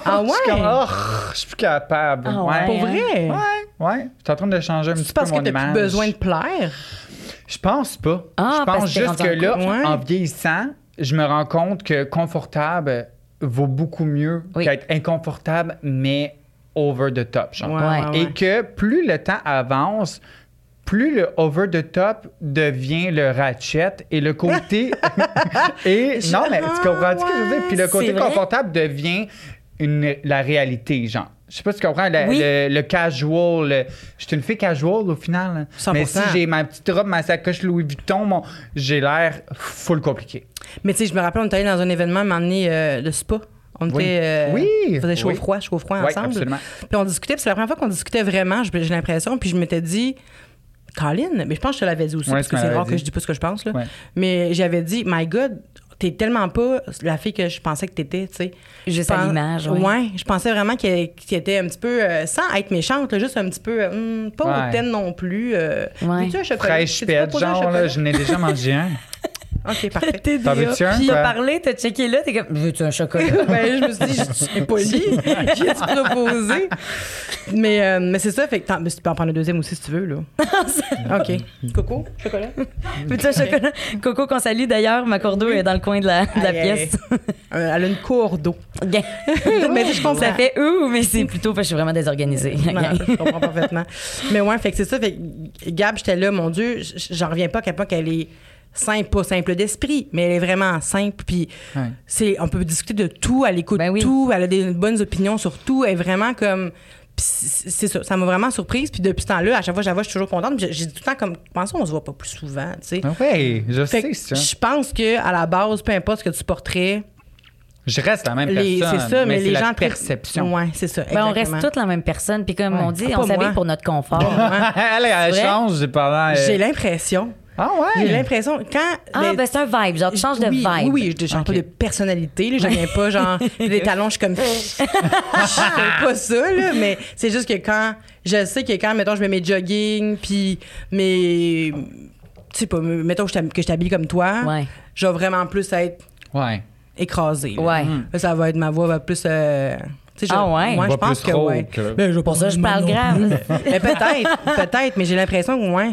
Ah Je suis comme, ouais? oh, je suis plus capable. Ah ouais. ouais, Pour vrai? Ouais, ouais. Je suis en train de changer un petit Tu peu penses que mon t'as image. plus besoin de plaire? Je pense pas. Ah, je parce pense que juste que là, en. Ouais. vieillissant, je me rends compte que confortable vaut beaucoup mieux Oui. qu'être inconfortable, mais over the top. Genre. Ouais. Et que plus le temps avance, plus le over the top devient le ratchet et le côté. et non, mais tu comprends ce que je veux dire? Puis le côté confortable devient une, la réalité, genre. Je sais pas si tu comprends, le, Oui. le, le casual. le- Je suis une fille casual au final. hein. 100%. Mais si j'ai ma petite robe, ma sacoche Louis Vuitton, mon- j'ai l'air full compliqué. Mais tu sais, je me rappelle, on était allé dans un événement, donné, euh, de spa. On Oui. était... euh, Oui. On faisait chaud Oui. froid, chaud froid Oui, ensemble. absolument. Puis on discutait, puis c'est la première fois qu'on discutait vraiment, j'ai l'impression, puis je m'étais dit... Colin, mais je pense que je te l'avais dit aussi, Ouais, parce que c'est rare dit. que je dis pas ce que je pense, là. Ouais. Mais j'avais dit, my God, t'es tellement pas la fille que je pensais que t'étais, tu sais. Juste à l'image, ouais. Ouais, je pensais vraiment qu'elle qu'elle était un petit peu, euh, sans être méchante, là, juste un petit peu, euh, hum, pas Ouais. hautaine non plus. Euh, Ouais. Veux-tu un chocolat? Fraîche pète, genre, là, je n'ai déjà mangé un. OK, parfait. T'en veux-tu un? Puis quoi? t'as parlé, t'as checké là, t'es comme, veux-tu un chocolat? ben, je me suis dit, je suis poli. J'ai proposé. Mais, euh, mais c'est ça, fait que t'en- tu peux en prendre le deuxième aussi si tu veux, là. OK. Coco, chocolat? Veux-tu un chocolat? Coco qu'on salue d'ailleurs, ma cordeau est dans le coin de la, de pièce. Euh, Elle a une cour d'eau. Mais je comprends. Ça fait ouh, mais c'est plutôt parce que je suis vraiment désorganisée. Non, je comprends parfaitement. Mais ouais, fait que c'est ça. Fait que Gab, j'étais là, mon Dieu, j'en reviens pas à quel point qu'elle est simple, pas simple d'esprit, mais elle est vraiment simple. Puis Ouais. c'est, on peut discuter de tout, elle écoute Ben oui. tout, elle a des bonnes opinions sur tout, elle est vraiment comme. puis c'est ça, ça m'a vraiment surprise. Puis depuis ce temps-là, à chaque fois que je la vois, je suis toujours contente. Puis j'ai- j'ai tout le temps comme, pensons, on se voit pas plus souvent, tu sais. Ah Oui, je Fait sais ça. je pense que à la base, peu importe ce que tu porterais, Je reste la même les- personne. c'est ça, mais, c'est les la gens très- perception. Ouais, c'est ça. Ben, on reste toutes la même personne, puis comme Ouais. on dit, Ah, on s'habille pour notre confort. elle, elle change pendant. euh, J'ai l'impression. Ah ouais? J'ai l'impreson quand Ah, les- ben c'est un vibe, genre tu changes de oui, vibe. Oui, oui, je change pas de personnalité. Là, je viens pas genre des talons, je suis comme. je fais pas ça, là, mais c'est juste que quand. Je sais que quand, mettons, je mets mes jogging, puis mes. Tu sais pas, mettons que je t'habille comme toi, Ouais. je vais vraiment plus être Ouais. écrasée. là. Ouais. Là, ça va être ma voix va plus euh, Ah ouais? Moi, je pense que que- Ben, Pour ça, je parle grave. mais peut-être, peut-être, mais j'ai l'impression que, ouais.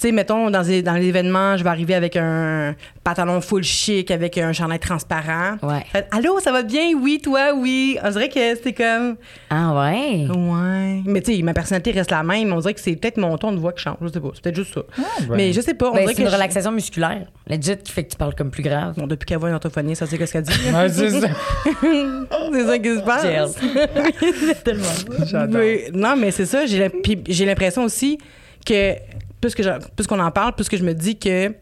Tu sais, mettons, dans, les- dans l'événement, je vais arriver avec un pantalon full chic, avec un chandail transparent. Ouais. Fait, Allô, ça va bien? Oui, toi, oui. On dirait que c'était comme. Ah ouais? Ouais. Mais tu sais, ma personnalité reste la même. On dirait que c'est peut-être mon ton de voix qui change. Je sais pas. C'est peut-être juste ça. ben. Mais je sais pas. On Ben, dirait c'est que. une je- relaxation musculaire. Legit qui fait que tu parles comme plus grave. Bon, depuis qu'elle voit une orthophonie, ça c'est ce qu'elle dit. Ouais, c'est ça. c'est ça qui se passe. Gel. Tellement. Mais- non, mais c'est ça. J'ai la- puis j'ai l'impression aussi que, plus que plus qu'on en parle, plus que je me dis que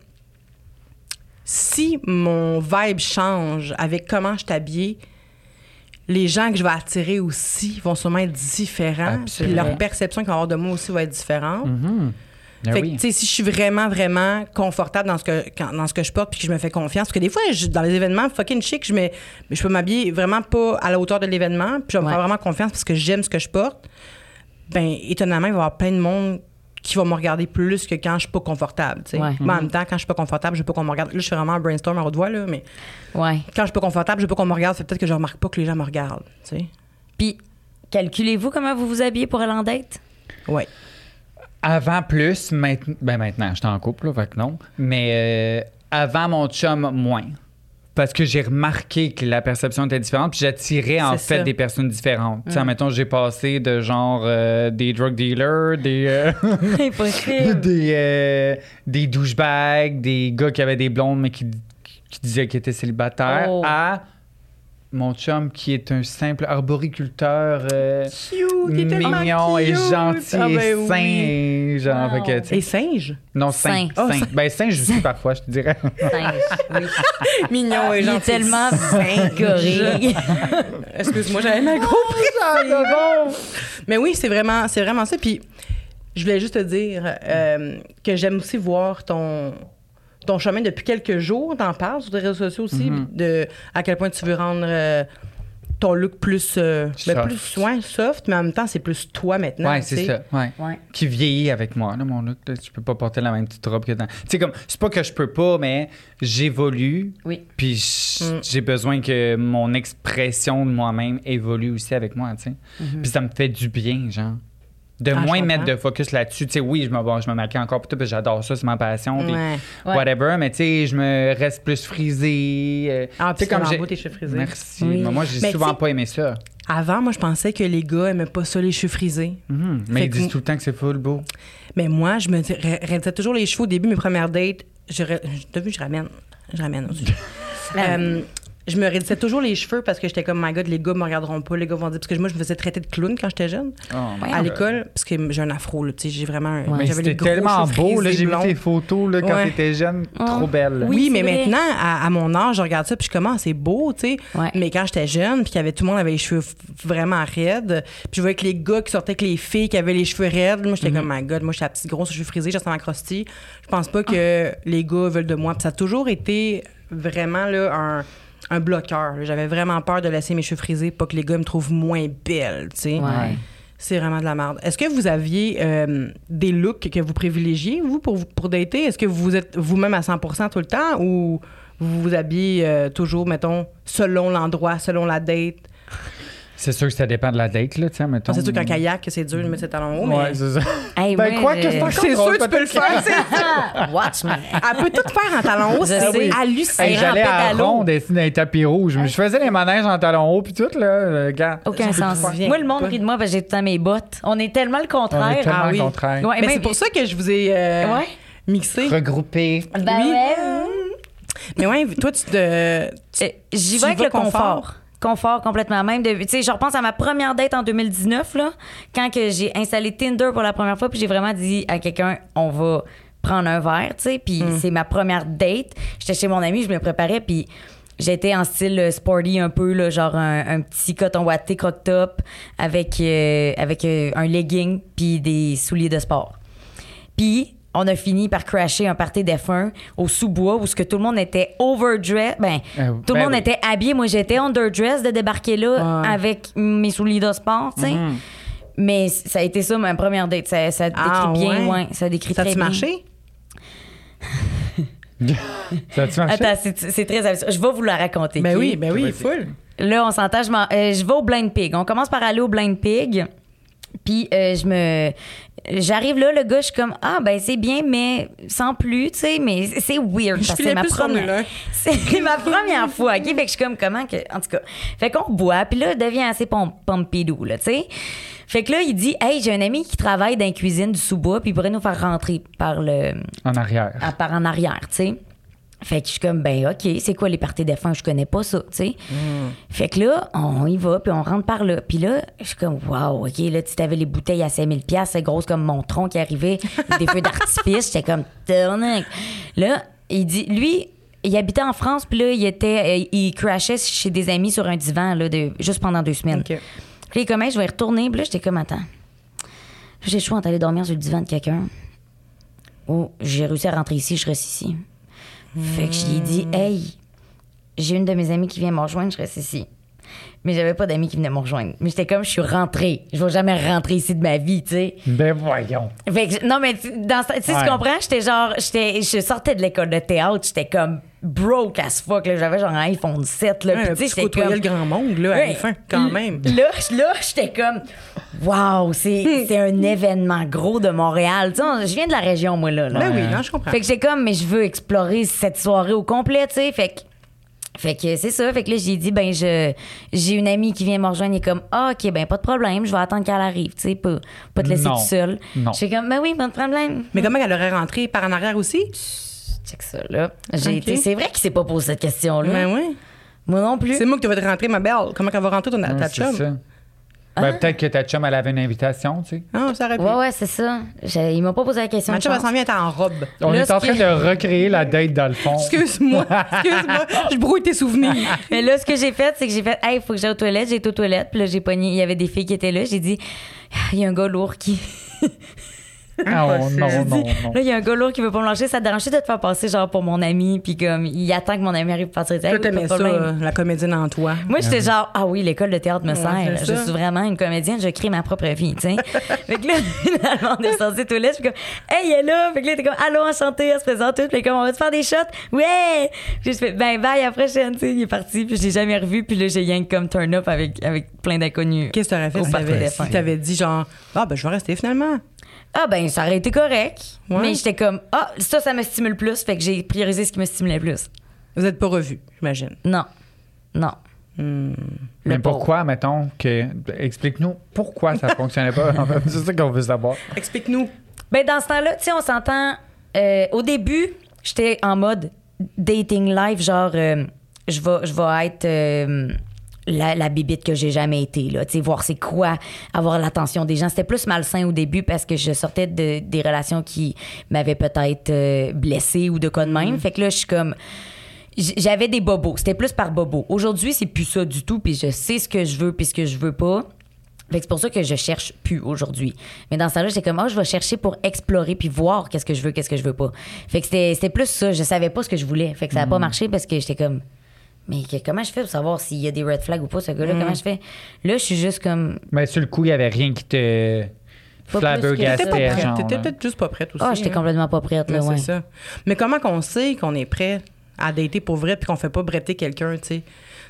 si mon vibe change avec comment je t'habille, les gens que je vais attirer aussi vont sûrement être différents. Puis leur perception qu'ils vont avoir de moi aussi va être différente. Ben Fait que, oui. tu sais, si je suis vraiment, vraiment confortable dans ce que, quand- dans ce que je porte puis que je me fais confiance, parce que des fois, je- dans les événements fucking chic, je, me, je peux m'habiller vraiment pas à la hauteur de l'événement, puis je vais me Ouais. faire vraiment confiance parce que j'aime ce que je porte. Ben, étonnamment, il va y avoir plein de monde qui va me regarder plus que quand je suis pas confortable. Ouais. Mais en même temps, quand je suis pas confortable, je veux pas qu'on me regarde. Là, je fais vraiment un brainstorm à haute voix, là, mais Ouais. quand je suis pas confortable, je veux pas qu'on me regarde, c'est peut-être que je remarque pas que les gens me regardent. Puis, calculez-vous comment vous vous habillez pour aller en date? Ouais. Avant plus, maintenant, ben maintenant, j'étais en couple, là, fait que non. Mais euh, avant mon chum, moins. Parce que j'ai remarqué que la perception était différente, puis j'attirais en fait ça. des personnes différentes. Tu sais, mettons, j'ai passé de genre euh, des drug dealers, des, euh, Impossible. des, euh, des douchebags, des gars qui avaient des blondes mais qui, qui disaient qu'ils étaient célibataires, Oh. à mon chum qui est un simple arboriculteur euh, Cute, il est tellement mignon et gentil Ah, ben et oui. et Genre, Wow. fait que, Et singe? non, Sain. sain. Oh. Ben, singe aussi parfois, je te dirais. Singe, oui. Mignon et Il est gentil. tellement gorille. Excuse-moi, j'avais mal compris. Mais oui, c'est vraiment, c'est vraiment ça. Puis, je voulais juste te dire euh, que j'aime aussi voir ton, ton chemin depuis quelques jours. T'en parles sur tes réseaux sociaux aussi, Mhm. de à quel point tu veux rendre euh, ton look plus, euh, ben, Soft. plus ouais, soft, mais en même temps, c'est plus toi maintenant. ouais, tu c'est ça. Ouais. Ouais. Qui vieillit avec moi, là, mon look. Là. Je peux pas porter la même petite robe que dans. Tu sais, comme, c'est pas que je peux pas, mais j'évolue. Oui. Puis Mm. j'ai besoin que mon expression de moi-même évolue aussi avec moi, tu sais. Puis ça me fait du bien, genre. De Ah, moins mettre de focus là-dessus. Tu sais, oui, je me, bon, je me maquille encore, tout, puis j'adore ça, c'est ma passion. puis Ouais. Ouais. Whatever, mais tu sais, je me reste plus frisé. euh, Ah, tu sais, puis comme j'ai- tes cheveux frisés. Merci. Oui. Mais moi, j'ai souvent pas aimé ça. Avant, moi, je pensais que les gars aimaient pas ça, les cheveux frisés. Mhm. Mais Fait ils que- disent tout le temps que c'est full beau. Mais moi, je me réalisais toujours les cheveux au début, mes premières dates. Je, t'as vu, je ramène. Je ramène aussi. Euh, je me raidissais toujours les cheveux parce que j'étais comme, my God, les gars me regarderont pas, les gars vont dire. Parce que moi, je me faisais traiter de clown quand j'étais jeune. Oh, my à l'école, parce que j'ai un afro, là, tu sais, j'ai vraiment un. J'avais gros tellement beau, là. J'ai vu tes photos, là, quand Ouais. t'étais jeune. Trop belle. Oui, Oui, mais vrai. maintenant, à, à mon âge, je regarde ça, puis je commence, c'est beau, tu sais. Ouais. Mais quand j'étais jeune, puis qu'il y avait tout le monde avait les cheveux vraiment raides, puis je voyais que les gars qui sortaient avec les filles qui avaient les cheveux raides, moi j'étais comme, my God, moi j'étais la petite grosse, cheveux frisés, j'étais en crosti. Je pense pas que les gars veulent de moi. Puis ça a toujours été vraiment là un, un bloqueur. J'avais vraiment peur de laisser mes cheveux frisés, pas que les gars me trouvent moins belle, tu sais. Ouais. C'est vraiment de la merde. Est-ce que vous aviez euh, des looks que vous privilégiez, vous, pour, pour dater? Est-ce que vous êtes vous-même à 100 tout le temps ou vous vous habillez euh, toujours, mettons, selon l'endroit, selon la date? C'est sûr que ça dépend de la date, là, tu sais, mettons. c'est sûr qu'en kayak, c'est dur de mettre ses talons hauts, mais... Ouais, c'est ça. Hey, Ben, quoi que je- c'est sûr que tu peux le faire, c'est Watch me. Elle peut tout faire en talons hauts, c'est hallucinant. Hey, Hey, J'allais à ronde ici dans les tapis rouges. Je faisais les manèges en talons hauts puis tout, là. Regarde. Aucun Ça sens. Moi, le monde rit de moi parce que j'ai tout le temps mes bottes. On est tellement le On contraire. est tellement Ah oui. le contraire. Ouais, Mais c'est pour ça que je vous ai euh, Ouais. mixé. Regroupé. Ben Oui. Mais ouais, toi, tu te... Euh, J'y vais avec le confort. Confort? Complètement. Même, de- tu sais, je repense à ma première date en 2019, là, quand que j'ai installé Tinder pour la première fois, puis j'ai vraiment dit à quelqu'un, on va prendre un verre, tu sais, puis c'est ma première date. J'étais chez mon ami, je me préparais, puis j'étais en style sporty un peu, là, genre un, un petit coton watté croc-top avec, euh, avec euh, un legging, puis des souliers de sport. Puis, on a fini par crasher un party d'F1 au sous-bois où ce que tout le monde était overdress. Ben, Euh, tout le ben monde oui. était habillé. Moi, j'étais underdress de débarquer là Ouais. avec mes souliers de sport, tu sais. Mhm. Mais ça a été ça, ma première date. Ça, ça décrit Ah, bien, ouais. ouais. Ça décrit Ça très a-tu bien. marché? Ça a-tu marché? Attends, c'est très absurde. Je vais vous la raconter. Ben ok? oui, ben oui, full. Là, on s'entend, je, m'en- euh, je vais au Blind Pig. On commence par aller au Blind Pig. Puis euh, je me. J'arrive là, le gars, je suis comme Ah, ben c'est bien, mais sans plus, tu sais, mais c'est- weird. Je parce que c'est ma première. C'est ma première fois, OK? Fait que je suis comme comment que. En tout cas. Fait qu'on boit, puis là, il devient assez pom pompidou, là, tu sais. Fait que là, il dit Hey, j'ai un ami qui travaille dans la cuisine du sous-bois, puis il pourrait nous faire rentrer par le. En arrière. à- par en arrière, tu sais. Fait que je suis comme, ben, OK, c'est quoi les parties défunts? Je connais pas ça, tu sais. Fait que là, on y va, puis on rentre par là. Puis là, je suis comme, wow, OK, là, tu avais les bouteilles à 5000 pièces, c'est grosse comme mon tronc qui arrivait, des feux d'artifice. J'étais comme, tabarnak. Là, il dit, lui, il habitait en France, puis là, il était, euh, il crashait chez des amis sur un divan, là, de, juste pendant deux semaines. OK. Puis comme, Hey, je vais y retourner. Puis là, j'étais comme, attends. J'ai le choix entre aller dormir sur le divan de quelqu'un ou j'ai réussi à rentrer ici, je reste ici. Fait que je lui ai dit, hey, j'ai une de mes amies qui vient me rejoindre, je reste ici. Mais j'avais pas d'amis qui venaient me rejoindre. Mais j'étais comme, je suis rentrée. Je vais jamais rentrer ici de ma vie, tu sais. Ben voyons. Fait que, non, mais tu dans ce- tu sais, Ouais. tu comprends? J'étais genre, j'étais, je sortais de l'école de théâtre, j'étais comme broke as fuck, là. J'avais genre un iPhone 7, là. Ouais, Puis, tu côtoyais comme. le grand monde, là, à Ouais. la fin, quand même. Là, là j'étais comme, waouh, c'est c'est un événement gros de Montréal. Tu sais, je viens de la région, moi, là. là. Ben oui, non, je comprends. Fait que j'étais comme, mais je veux explorer cette soirée au complet, tu sais. Fait que. Fait que c'est ça. Fait que là, j'ai dit, ben, je, j'ai une amie qui vient me rejoindre. Elle est comme, ah, OK, ben, pas de problème. Je vais attendre qu'elle arrive, tu sais, pas, pas te laisser Non. tout seul. Non. J'étais comme, ben oui, pas de problème. Mais comment elle aurait rentré par en arrière aussi? Check ça, là. J'ai C'est vrai qu'il s'est pas posé cette question-là. Ben oui. Moi non plus. C'est moi qui devais te rentrer, ma belle. Comment elle va rentrer ton, ta Ouais, c'est chum? ça. Ben, peut-être que ta chum, elle avait une invitation, tu sais. Ah, ça aurait pu. Ouais, ouais, c'est ça. J'ai- Il m'a pas posé la question. Ma chum, elle s'en vient être en robe. On Là, est en train de recréer la date dans le fond. Excuse-moi, excuse-moi, je brouille tes souvenirs. Mais là, ce que j'ai fait, c'est que j'ai fait, hey, il faut que j'aille aux toilettes. J'ai été aux toilettes. Puis là, j'ai pogné. Il y avait des filles qui étaient là. J'ai dit, il y a un gars lourd qui. Ah, oh, non, non, non. Là, il y a un gars lourd qui veut pas me lâcher. Ça te dérange de te faire passer, genre, pour mon ami. Puis comme, il attend que mon ami arrive pour partir. Toi, t'aimais ça, problème. la comédienne en toi. Moi, j'étais genre, ah oui, l'école de théâtre me sert. Je ça. suis vraiment une comédienne, je crée ma propre vie, tu sais. fait que là, finalement, on est sorti tout là. Je suis comme, hey, elle est là. Fait que là, t'es comme, allô, enchanté, elle se présente tout. Puis comme, on va te faire des shots? Ouais! Puis je fais, ben, bye, à la prochaine, tu sais. Il est parti, puis je l'ai jamais revu. Puis là, j'ai rien comme turn up avec, avec plein d'inconnus. Qu'est-ce que t'aurais fait si t'avais dit genre, ah, ben, je vais rester finalement? Ah, ben, ça aurait été correct. Ouais. Mais j'étais comme, ah, ça, ça me stimule plus. Fait que j'ai priorisé ce qui me stimulait plus. Vous êtes pas revus, j'imagine. Non. Non. Hmm. Mais pourquoi, mettons, que. Explique-nous pourquoi ça fonctionnait pas. En fait, c'est ça qu'on veut savoir. Explique-nous. Ben, dans ce temps-là, tu sais, on s'entend. euh, au début, j'étais en mode dating live, genre, euh, je vais je vais être euh, la, la bibite que j'ai jamais été, là. Tu voir c'est quoi avoir l'attention des gens. C'était plus malsain au début parce que je sortais de, des relations qui m'avaient peut-être euh, blessée ou de quoi de même. Fait que là, je suis comme. J'avais des bobos. C'était plus par bobo. Aujourd'hui, c'est plus ça du tout. Puis je sais ce que je veux puis ce que je veux pas. Fait que c'est pour ça que je cherche plus aujourd'hui. Mais dans ce temps-là, j'étais comme, ah, je vais chercher pour explorer puis voir qu'est-ce que je veux, qu'est-ce que je veux pas. Fait que c'était plus ça. Je savais pas ce que je voulais. Fait que ça a pas marché parce que j'étais comme, mais que- comment je fais pour savoir s'il y a des red flags ou pas, ce gars-là? Comment je fais? Là, je suis juste comme, Mais sur le coup, il n'y avait rien qui te. Flabbergastait, genre. T'étais peut-être juste pas prête aussi. ah, j'étais hein. complètement pas prête, là, Ouais. C'est ça. Mais comment qu'on sait qu'on est prêt à dater pour vrai puis qu'on fait pas bretter quelqu'un, tu sais?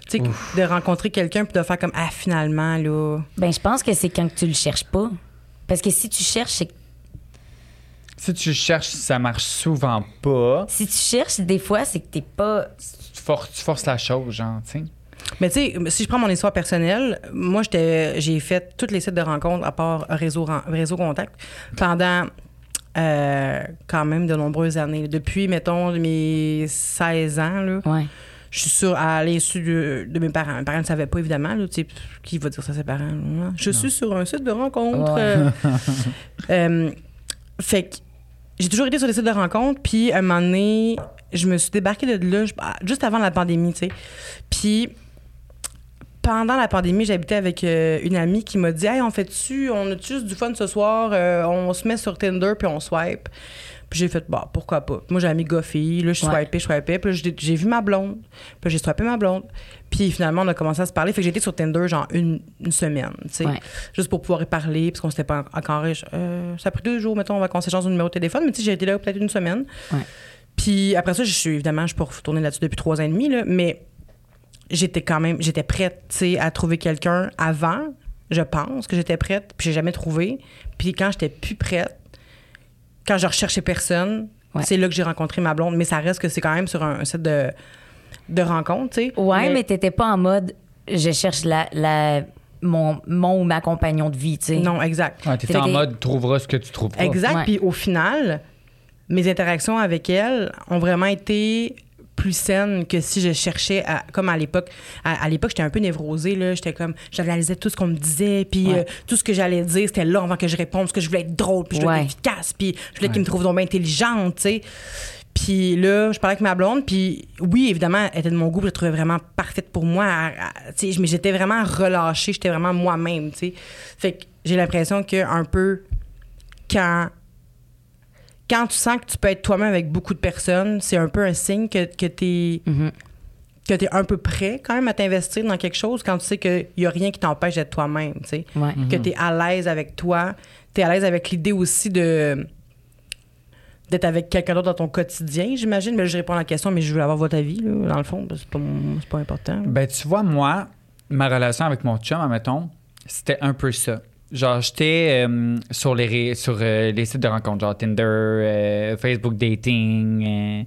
Tu sais, de rencontrer quelqu'un puis de faire comme, ah, finalement, là. Ben, je pense que c'est quand tu le cherches pas. Parce que si tu cherches, c'est que- Si tu cherches, ça marche souvent pas. si tu cherches, des fois, c'est que t'es pas. Tu forces, tu forces la chose, genre, tu sais. Mais tu sais, si je prends mon histoire personnelle, moi, j'étais, j'ai fait tous les sites de rencontres à part Réseau, réseau Contact pendant euh, quand même de nombreuses années. Depuis, mettons, mes 16 ans, là, Ouais. je suis sur à l'insu de, de mes parents. Mes parents ne savaient pas, évidemment. Là, tu sais, qui va dire ça à ses parents? là? Je suis sur un site de rencontre. Ouais. euh, euh, fait que j'ai toujours été sur des sites de rencontres. Puis, à un moment donné, je me suis débarquée de là ah, juste avant la pandémie, tu sais. Puis, pendant la pandémie, j'habitais avec euh, une amie qui m'a dit Hey, on fait-tu, on a juste du fun ce soir, euh, on se met sur Tinder puis on swipe. Puis j'ai fait, bah, pourquoi pas? Moi, j'ai mis Goffy, là, je Ouais. swipais, je swipais. Puis j'ai- vu ma blonde, puis j'ai swipé ma blonde. Puis finalement, on a commencé à se parler. Fait que j'ai été sur Tinder, genre, une, une semaine, tu sais. Ouais. Juste pour pouvoir y parler, parce qu'on s'était pas en- encore. euh, ça a pris deux jours, mettons, on va qu'on s'échange un numéro de téléphone. Mais tu sais, j'ai été là peut-être une semaine. Ouais. Puis après ça, je suis évidemment, je suis pas retournée là-dessus depuis trois ans et demi, là, mais j'étais quand même, j'étais prête, tu sais, à trouver quelqu'un avant. Je pense que j'étais prête, puis j'ai jamais trouvé. Puis quand j'étais plus prête, quand je recherchais personne, Ouais. c'est là que j'ai rencontré ma blonde. Mais ça reste que c'est quand même sur un, un set de, de rencontres, tu sais. Ouais, mais, t'étais pas en mode je cherche la, la, mon, mon ou ma compagnon de vie, tu sais. Non, exact. Ouais, t'étais en mode trouveras ce que tu trouveras. Exact. Puis au final, mes interactions avec elle ont vraiment été plus saines que si je cherchais à, comme à l'époque à, à l'époque j'étais un peu névrosée là j'étais comme j'analysais tout ce qu'on me disait puis Ouais. euh, tout ce que j'allais dire c'était là avant que je réponde parce que je voulais être drôle puis je voulais Ouais. être efficace puis je voulais qu'il me trouve donc bien intelligente tu sais puis là je parlais avec ma blonde puis oui évidemment elle était de mon goût je la trouvais vraiment parfaite pour moi tu sais mais j'étais vraiment relâchée j'étais vraiment moi-même tu sais fait que j'ai l'impression que un peu quand quand tu sens que tu peux être toi-même avec beaucoup de personnes, c'est un peu un signe que, que tu es, Mhm. que es un peu prêt quand même à t'investir dans quelque chose quand tu sais qu'il n'y a rien qui t'empêche d'être toi-même. tu sais. Ouais. Que tu es à l'aise avec toi. Tu es à l'aise avec l'idée aussi de d'être avec quelqu'un d'autre dans ton quotidien, j'imagine. Mais je réponds à la question, mais je veux avoir votre avis, là, dans le fond. C'est pas, pas important. Ben, tu vois, moi, ma relation avec mon chum, admettons, c'était un peu ça. Genre, j'étais euh, sur, les, sur euh, les sites de rencontres, genre Tinder, euh, Facebook Dating,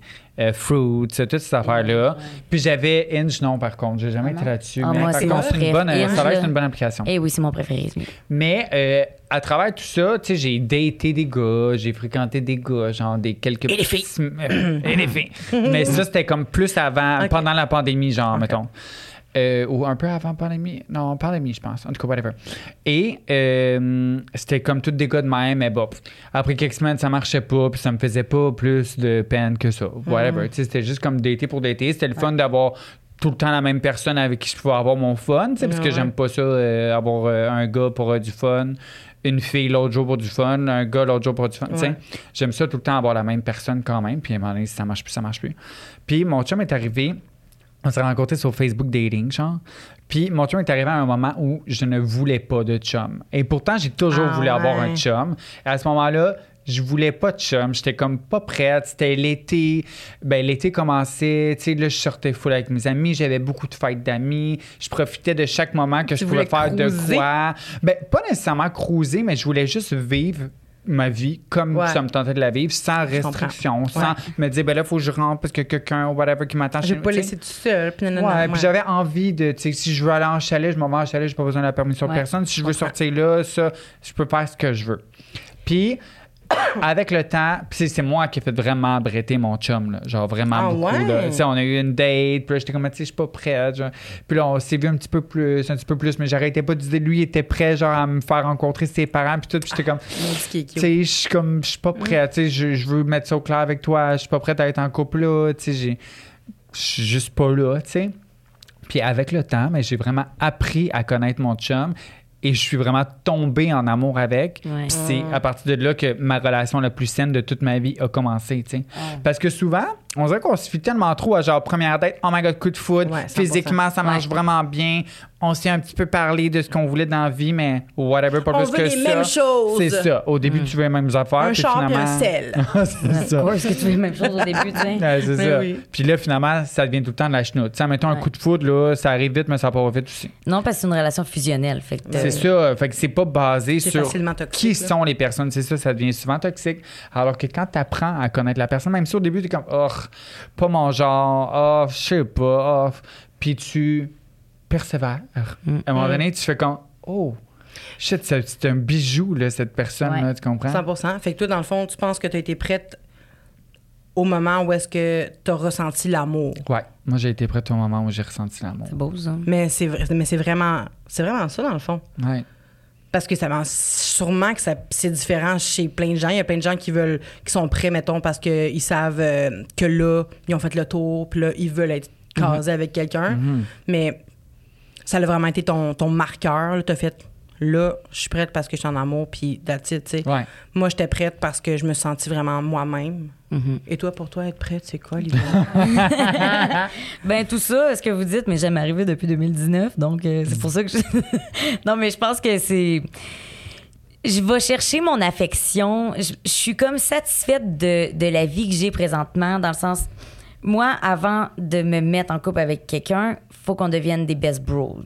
Fruits, toutes ces affaires-là. Puis j'avais Inge, non, par contre. J'ai jamais été là-dessus. Ah, mais moi, par c'est contre, mon c'est une bonne, Inge, ça c'est une bonne application. Eh oui, c'est mon préféré. Mais à travers tout ça, tu sais, j'ai daté des gars, j'ai fréquenté des gars, genre des quelques. Et les filles. et les filles. Mais ça, c'était comme plus avant, pendant la pandémie, genre, mettons. Euh, ou un peu avant pandémie? Non, pandémie, je pense. En tout cas, whatever. Et euh, c'était comme tous des gars de même, mais bon, après quelques semaines, ça marchait pas, puis ça me faisait pas plus de peine que ça. Whatever. Sais, c'était juste comme dater pour dater. C'était le fun d'avoir tout le temps la même personne avec qui je pouvais avoir mon fun, tu sais, parce que j'aime pas ça, euh, avoir un gars pour du fun, une fille l'autre jour pour du fun, un gars l'autre jour pour du fun. Ouais. J'aime ça tout le temps avoir la même personne quand même, puis à un moment donné, si ça marche plus, ça marche plus. Puis mon chum est arrivé, on s'est rencontrés sur Facebook Dating, genre. Puis mon chum est arrivé à un moment où je ne voulais pas de chum. Et pourtant, j'ai toujours Ah voulu avoir un chum. Et à ce moment-là, je voulais pas de chum. J'étais comme pas prête. C'était l'été. Ben, l'été commençait. Tu sais, là, je sortais full avec mes amis. J'avais beaucoup de fêtes d'amis. Je profitais de chaque moment que je pouvais faire de quoi. Ben, pas nécessairement cruiser, mais je voulais juste vivre ma vie comme Ouais. ça me tentait de la vivre, sans Je comprends. restriction, sans Ouais. me dire, ben là, il faut que je rentre parce que quelqu'un, whatever, qui m'attend Je vais pas laisser tout seul. Puis Ouais, puis j'avais envie de, tu sais, si je veux aller en chalet, je m'en vais en chalet, j'ai pas besoin de la permission de personne. Si je veux sortir là, ça, je peux faire ce que je veux. Puis, avec le temps, puis c'est- moi qui ai fait vraiment bretter mon chum, là. Genre vraiment Ah beaucoup. ouais? là. On a eu une date, puis là, j'étais comme, tu sais, je suis pas prête. genre. Puis là, on s'est vu un petit peu plus, un petit peu plus, mais j'arrêtais pas de dire, lui, il était prêt, genre, à me faire rencontrer ses parents, puis tout, puis j'étais comme, cute. tu sais, je suis comme, je suis pas prête, tu sais, je, veux mettre ça au clair avec toi, je suis pas prête à être en couple là, tu sais, je suis juste pas là, tu sais. Puis avec le temps, mais j'ai vraiment appris à connaître mon chum et je suis vraiment tombé en amour avec. Ouais. Puis c'est à partir de là que ma relation la plus saine de toute ma vie a commencé, tu sais. Parce que souvent, on dirait qu'on se fie tellement trop à genre première date, oh my god, coup de Ouais, 100%. physiquement ça marche Ouais. vraiment bien, on s'est un petit peu parlé de ce qu'on voulait dans la vie, mais whatever, pas On plus veut que les ça. mêmes choses. C'est ça. Au début, tu veux les mêmes affaires. Un puis finalement... un sel. c'est ça. Est-ce que tu veux la même chose au début, tu sais? Ouais, c'est ça. oui. Puis là, finalement, ça devient tout le temps de la chenoute. Tu sais, mettons un coup de foudre, là, ça arrive vite, mais ça part vite aussi. Non, parce que c'est une relation fusionnelle. Fait que C'est ça. Fait que c'est pas basé sur toxique, qui là. sont les personnes. C'est ça, ça devient souvent toxique. Alors que quand tu apprends à connaître la personne, même si au début, tu es comme, oh, pas mon genre, oh, je sais pas, oh. Puis tu persévères. Mm. À un moment donné, tu fais comme, oh, shit, c'est c'est un bijou, là, cette personne-là, Ouais. tu comprends? 100% Fait que toi, dans le fond, tu penses que tu as été prête au moment où est-ce que tu as ressenti l'amour? Ouais. Moi, j'ai été prête au moment où j'ai ressenti l'amour. C'est beau, ça. Mais c'est vrai- mais c'est vraiment c'est vraiment ça dans le fond. Ouais. Parce que ça m'en- sûrement que ça c'est différent chez plein de gens, il y a plein de gens qui veulent qui sont prêts mettons parce que ils savent euh, que là, ils ont fait le tour, puis là ils veulent être casés avec quelqu'un. Mhm. Mais ça a vraiment été ton, ton marqueur, tu as fait là, je suis prête parce que je suis en amour puis that's it. Ouais. Moi, j'étais prête parce que je me sentis vraiment moi-même. Et toi, pour toi, être prête, c'est quoi, Olivia? Ben tout ça, ce que vous dites, mais j'aime arrivé depuis 2019, donc euh, c'est pour ça que je... non, mais je pense que c'est... Je vais chercher mon affection. Je, je suis comme satisfaite de, de la vie que j'ai présentement, dans le sens... moi, avant de me mettre en couple avec quelqu'un, faut qu'on devienne des best bros.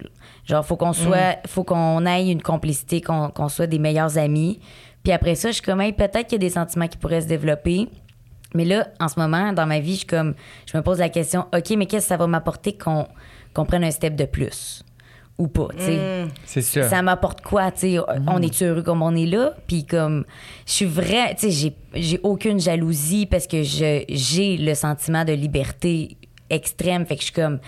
Genre, faut qu'on soit, faut qu'on aille une complicité, qu'on qu'on soit des meilleurs amis. Puis après ça, je suis comme, Hey, peut-être qu'il y a des sentiments qui pourraient se développer. Mais là, en ce moment, dans ma vie, je, suis comme, je me pose la question, OK, mais qu'est-ce que ça va m'apporter qu'on qu'on prenne un step de plus? Ou pas, tu sais? C'est sûr. ça m'apporte quoi, tu sais? On est heureux comme on est là? Puis comme, je suis vrai, tu sais, j'ai, j'ai aucune jalousie parce que je, j'ai le sentiment de liberté extrême. Fait que je suis comme,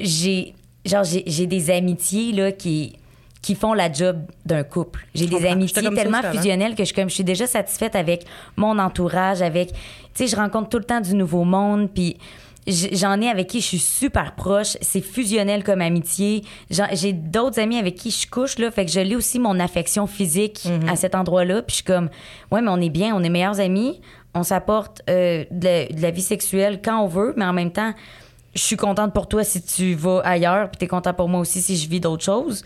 j'ai, genre, j'ai, j'ai des amitiés, là, qui qui font la job d'un couple. J'ai des amitiés ça tellement avant. fusionnelles que je, suis comme, je suis déjà satisfaite avec mon entourage, avec... Tu sais, je rencontre tout le temps du nouveau monde, puis j'en ai avec qui je suis super proche. C'est fusionnel comme amitié. J'ai d'autres amis avec qui je couche, là, fait que je lis aussi mon affection physique Mhm. à cet endroit-là, puis je suis comme, ouais, mais on est bien, on est meilleurs amis, on s'apporte euh, de, la, de la vie sexuelle quand on veut, mais en même temps, je suis contente pour toi si tu vas ailleurs, puis t'es content pour moi aussi si je vis d'autres choses.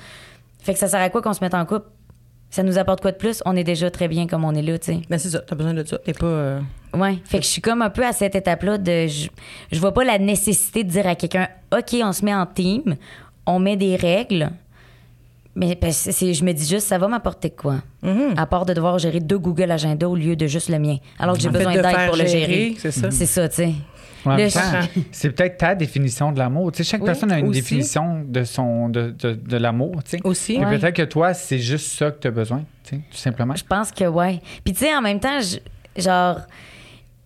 Fait que ça sert à quoi qu'on se mette en couple? Ça nous apporte quoi de plus? On est déjà très bien comme on est là, tu sais. Mais c'est ça, t'as besoin de ça. T'es pas. euh, Ouais. Fait que je suis comme un peu à cette étape-là de. Je, je vois pas la nécessité de dire à quelqu'un, OK, on se met en team, on met des règles. Mais c'est- je me dis juste, ça va m'apporter quoi? À part de devoir gérer deux Google Agenda au lieu de juste le mien. Alors que j'ai besoin de d'aide pour le gérer, gérer. c'est ça. C'est ça, tu sais. En même Là, temps, je- c'est peut-être ta définition de l'amour. Tu sais, chaque Oui, personne a une aussi. définition de, son, de, de, de l'amour. tu sais. Aussi. Mais Ouais. peut-être que toi, c'est juste ça que tu as besoin, tu sais, tout simplement. Je pense que ouais. Puis tu sais, en même temps, je- genre,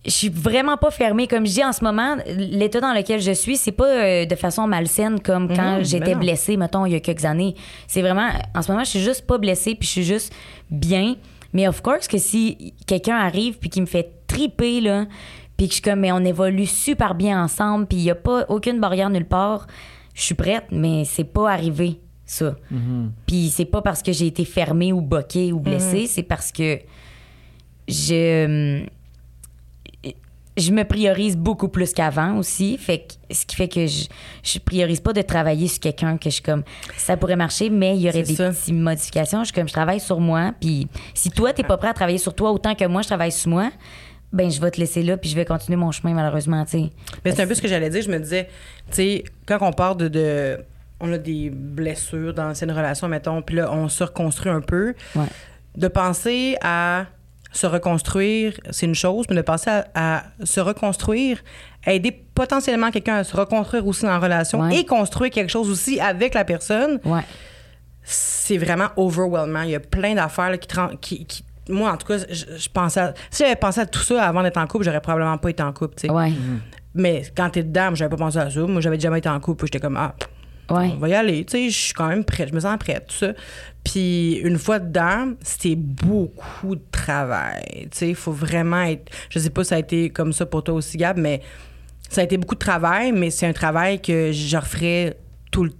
je suis vraiment pas fermée. Comme je dis en ce moment, l'état dans lequel je suis, c'est pas euh, de façon malsaine comme quand Mhm, j'étais ben non. blessée, mettons, il y a quelques années. C'est vraiment, en ce moment, je suis juste pas blessée, puis je suis juste bien. Mais of course que si quelqu'un arrive puis qui me fait triper, là, puis que je suis comme, mais on évolue super bien ensemble, puis il y a pas aucune barrière nulle part, je suis prête, mais c'est pas arrivé, ça. Puis c'est pas parce que j'ai été fermée ou boquée ou blessée, c'est parce que je je me priorise beaucoup plus qu'avant aussi, fait que, ce qui fait que je je priorise pas de travailler sur quelqu'un que je suis comme ça pourrait marcher, mais il y aurait C'est des ça. petites modifications. Je suis comme je travaille sur moi, puis si toi t'es pas prêt à travailler sur toi autant que moi je travaille sur moi, ben je vais te laisser là puis je vais continuer mon chemin malheureusement, tu. Mais c'est un peu ce que j'allais dire. Je me disais, tu sais, quand on part de, de- On a des blessures dans l'ancienne relation, mettons, puis là, on se reconstruit un peu. Ouais. De penser à se reconstruire, c'est une chose, mais de penser à, à se reconstruire, aider potentiellement quelqu'un à se reconstruire aussi dans la relation Ouais. et construire quelque chose aussi avec la personne, Ouais. c'est vraiment overwhelming. Il y a plein d'affaires qui, qui- Moi, en tout cas, je, je pensais à- Si j'avais pensé à tout ça avant d'être en couple, j'aurais probablement pas été en couple, tu sais. Ouais. Mais quand t'es dedans, j'avais pas pensé à ça. Moi, j'avais jamais été en couple. J'étais comme, ah, Ouais. on va y aller. Tu sais, je suis quand même prête. Je me sens prête, tout ça. Puis une fois dedans, c'était beaucoup de travail. Tu sais, il faut vraiment être. Je sais pas si ça a été comme ça pour toi aussi, Gab, mais ça a été beaucoup de travail, mais c'est un travail que je referais tout le-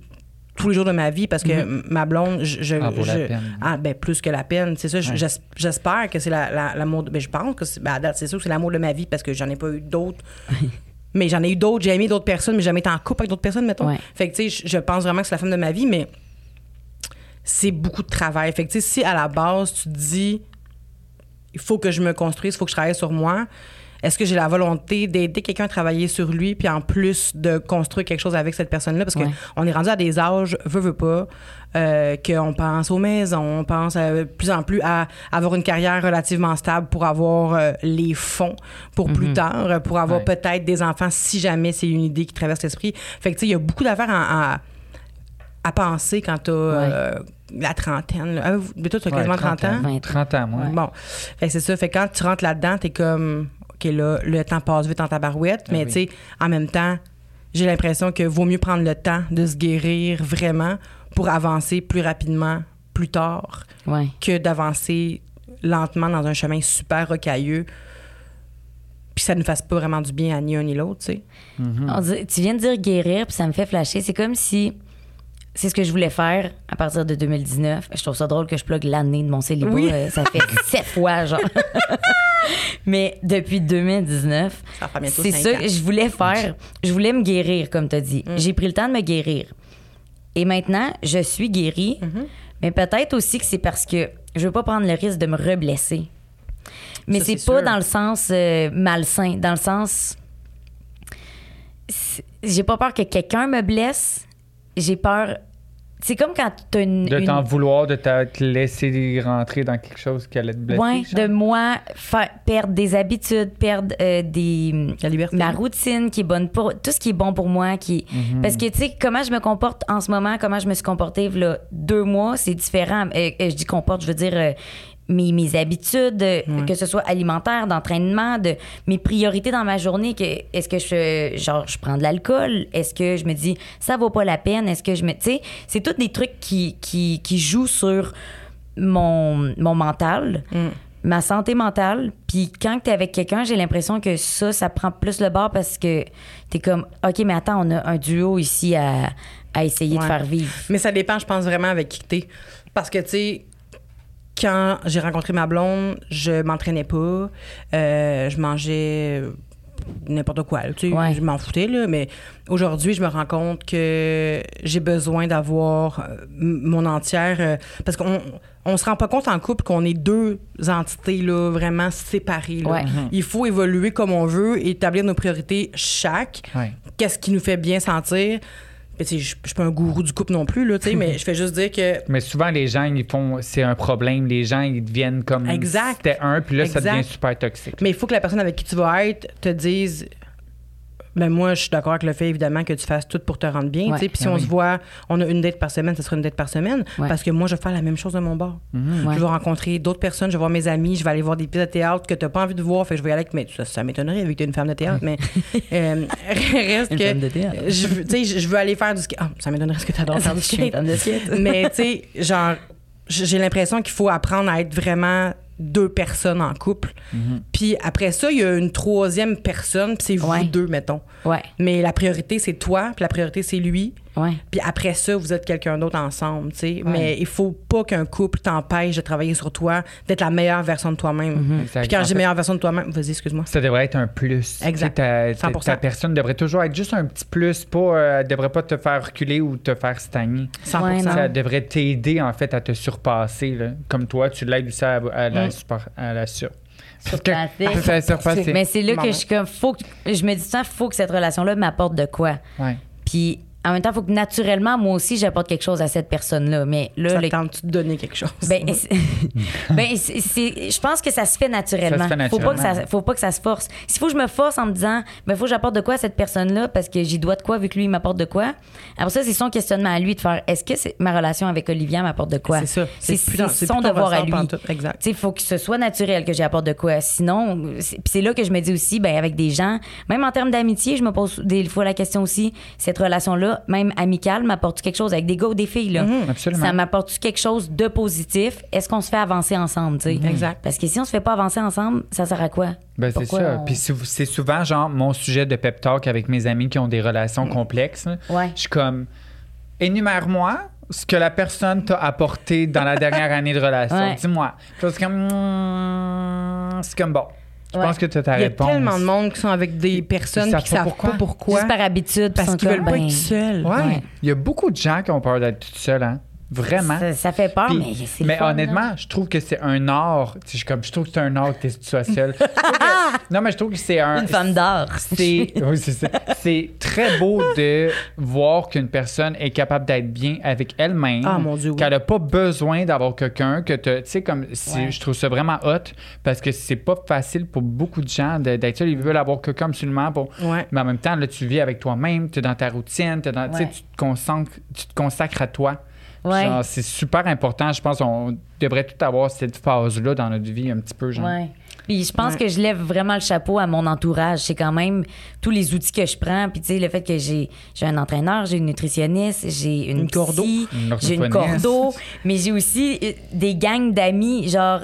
tous les jours de ma vie parce que m- ma blonde, je, je- Ah, la je- peine. ah, ben plus que la peine, c'est ça. Ouais. J'espère que c'est la- la- l'amour. de- ben, je pense que c'est, ben, à date, c'est sûr que c'est l'amour de ma vie parce que j'en ai pas eu d'autres. mais j'en ai eu d'autres. J'ai aimé d'autres personnes, mais j'ai jamais été en couple avec d'autres personnes, mettons. Ouais. Fait que tu sais, je- je pense vraiment que c'est la femme de ma vie, mais c'est beaucoup de travail. Fait que tu sais, si à la base tu te dis, il faut que je me construise, il faut que je travaille sur moi. Est-ce que j'ai la volonté d'aider quelqu'un à travailler sur lui, puis en plus de construire quelque chose avec cette personne-là? Parce Ouais. qu'on est rendu à des âges, veut, veut pas, euh, qu'on pense aux maisons, on pense euh, de plus en plus à avoir une carrière relativement stable pour avoir euh, les fonds pour plus tard, euh, pour avoir Ouais. peut-être des enfants si jamais c'est une idée qui traverse l'esprit. Fait que, tu sais, il y a beaucoup d'affaires à, à, à penser quand t'as euh, la trentaine. Là. Ah, toi, t'as Ouais, quasiment 30 ans. 20 30 ans, moi. Bon, fait c'est ça. Fait que quand tu rentres là-dedans, t'es comme, Là, le temps passe vite en tabarouette, Ah mais oui. tu sais, en même temps, j'ai l'impression que vaut mieux prendre le temps de se guérir vraiment pour avancer plus rapidement plus tard Ouais. que d'avancer lentement dans un chemin super rocailleux puis ça ne fasse pas vraiment du bien à ni un ni l'autre, tu sais. Dit- tu viens de dire guérir, puis ça me fait flasher. C'est comme si c'est ce que je voulais faire à partir de 2019. Je trouve ça drôle que je plug l'année de mon célibat. Oui. Euh, ça fait sept fois, genre. Mais depuis 2019, Ça fera bientôt c'est ça que je voulais faire. Je voulais me guérir, comme tu as dit. Mm. J'ai pris le temps de me guérir. Et maintenant, je suis guérie, Mm-hmm. mais peut-être aussi que c'est parce que je veux pas prendre le risque de me reblesser. Mais c'est c'est pas sûr. dans le sens euh, malsain, dans le sens j'ai pas peur que quelqu'un me blesse. J'ai peur. C'est comme quand t'as une. De une- t'en vouloir, de te laisser rentrer dans quelque chose qui allait te blesser. Genre? de moi faire, perdre des habitudes, perdre euh, des La liberté. ma routine qui est bonne pour tout ce qui est bon pour moi qui Mhm. parce que tu sais comment je me comporte en ce moment, comment je me suis comportée là deux mois, c'est différent. Euh, euh, je dis comporte, je veux dire euh, mes, mes habitudes, que ce soit alimentaire, d'entraînement, de mes priorités dans ma journée. Que est-ce que je genre je prends de l'alcool, est-ce que je me dis ça vaut pas la peine, est-ce que je me, tu sais, c'est tous des trucs qui qui qui jouent sur mon mon mental ma santé mentale. Puis quand tu es avec quelqu'un, j'ai l'impression que ça, ça prend plus le bord parce que tu es comme, OK, mais attends, on a un duo ici à, à essayer de faire vivre. Mais ça dépend, je pense, vraiment avec qui t'es. Parce que, tu sais, quand j'ai rencontré ma blonde, je m'entraînais pas. euh, je mangeais n'importe quoi. là, Tu sais, Ouais. Je m'en foutais, là. Mais aujourd'hui, je me rends compte que j'ai besoin d'avoir euh, mon entière. euh, parce qu'on on se rend pas compte en couple qu'on est deux entités, là, vraiment séparées. là. Ouais. Il faut évoluer comme on veut, établir nos priorités chaque Ouais. qu'est-ce qui nous fait bien sentir? Je suis pas un gourou du couple non plus, là, tu sais, mais je fais juste dire que Mais souvent, les gens, ils font. C'est un problème. Les gens, ils deviennent comme. Exact. C'était un, puis là, ça devient super toxique. Mais il faut que la personne avec qui tu vas être te dise. Ben moi, je suis d'accord avec le fait, évidemment, que tu fasses tout pour te rendre bien. Puis si Ben on oui. se voit, on a une date par semaine, ce sera une date par semaine. Ouais. Parce que moi, je vais faire la même chose de mon bord. Ouais. Je vais rencontrer d'autres personnes, je vais voir mes amis, je vais aller voir des pièces de théâtre que tu n'as pas envie de voir. Fait que je vais y aller avec. Mais ça, ça m'étonnerait vu que tu es une femme de théâtre. mais euh, reste Une que. femme de théâtre. Je, je veux aller faire du skate. Ah, ça m'étonnerait ce que tu adores faire du skate. Mais tu sais, genre, j'ai l'impression qu'il faut apprendre à être vraiment deux personnes en couple. Puis après ça, il y a une troisième personne, puis c'est vous Ouais. deux, mettons. Ouais, Mais la priorité, c'est toi, puis la priorité, c'est lui. Ouais. Puis après ça, vous êtes quelqu'un d'autre ensemble, tu sais. Mais il faut pas qu'un couple t'empêche de travailler sur toi, d'être la meilleure version de toi-même. Exact. Puis quand En je dis fait, meilleure version de toi-même, vas-y, excuse-moi. Ça devrait être un plus. Exact. Ta, ta- 100%. ta personne devrait toujours être juste un petit plus, pas, euh, devrait pas te faire reculer ou te faire stagner. 100 Ouais, non. Ça devrait t'aider en fait à te surpasser. là. Comme toi, tu l'aides aussi à, à la, Mm. super- à la sur. Surpasser. À faire surpasser. Mais c'est là que je comme, faut que, je me dis ça, faut que cette relation-là m'apporte de quoi? Ouais. Puis en même temps, faut que naturellement, moi aussi, j'apporte quelque chose à cette personne-là. Mais là, Ça le- te tente-tu de donner quelque chose? Ben, ben, je pense que ça se fait naturellement. Ça se fait Faut pas que ça, naturellement. faut pas que ça se force. S'il faut que je me force en me disant, ben, faut que j'apporte de quoi à cette personne-là parce que j'y dois de quoi vu que lui, il m'apporte de quoi? Après ça, c'est son questionnement à lui de faire, est-ce que c'est- ma relation avec Olivia m'apporte de quoi? C'est ça. C'est son devoir à lui. Exact. Tu sais, il faut que ce soit naturel que j'apporte de quoi. Sinon, c'est là que je me dis aussi, ben, avec des gens, même en termes d'amitié, je me pose des fois la question aussi, cette relation-là, même amicale, m'apporte quelque chose avec des gars ou des filles, là? Absolument. Ça m'apporte quelque chose de positif? Est-ce qu'on se fait avancer ensemble, tu sais? Exact. Parce que si on se fait pas avancer ensemble, ça sert à quoi? Ben, c'est ça. on- Puis c'est souvent, genre, mon sujet de pep talk avec mes amis qui ont des relations complexes. Ouais. Je suis comme, énumère-moi ce que la personne t'a apporté dans la dernière année de relation. Ouais. Dis-moi. C'est comme, hmm, c'est comme bon. Je Ouais. pense que tu as ta Il y a tellement de monde qui sont avec des personnes qui pas savent pourquoi. pas pourquoi. Juste par habitude, parce qu'ils veulent pas ben, être seuls. Ouais. Ouais. Il y a beaucoup de gens qui ont peur d'être tout seuls, hein. Vraiment. Ça, ça fait peur, Puis- mais c'est mais fun, là. honnêtement, je trouve que c'est un art. Je, comme, je trouve que c'est un art que tu sois seul. Je trouve que- non, mais je trouve que c'est un. Une femme d'art. C'est oui, c'est ça. C'est très beau de voir qu'une personne est capable d'être bien avec elle-même. Ah, mon Dieu, oui. Qu'elle n'a pas besoin d'avoir quelqu'un que tu sais comme Ouais. je trouve ça vraiment hot parce que c'est pas facile pour beaucoup de gens d'être seul, ils veulent avoir quelqu'un absolument pour Ouais. mais en même temps là tu vis avec toi-même, tu es dans ta routine, dans Ouais. tu te consacres à toi. Ouais. Genre, c'est super important, je pense qu'on devrait tout avoir cette phase là dans notre vie un petit peu genre. Ouais. Puis je pense Ouais. que je lève vraiment le chapeau à mon entourage. C'est quand même tous les outils que je prends. Puis tu sais, le fait que j'ai j'ai un entraîneur, j'ai une nutritionniste, j'ai une, Une cordeau. psy, Une j'ai une cordeau, mais j'ai aussi euh, des gangs d'amis, genre.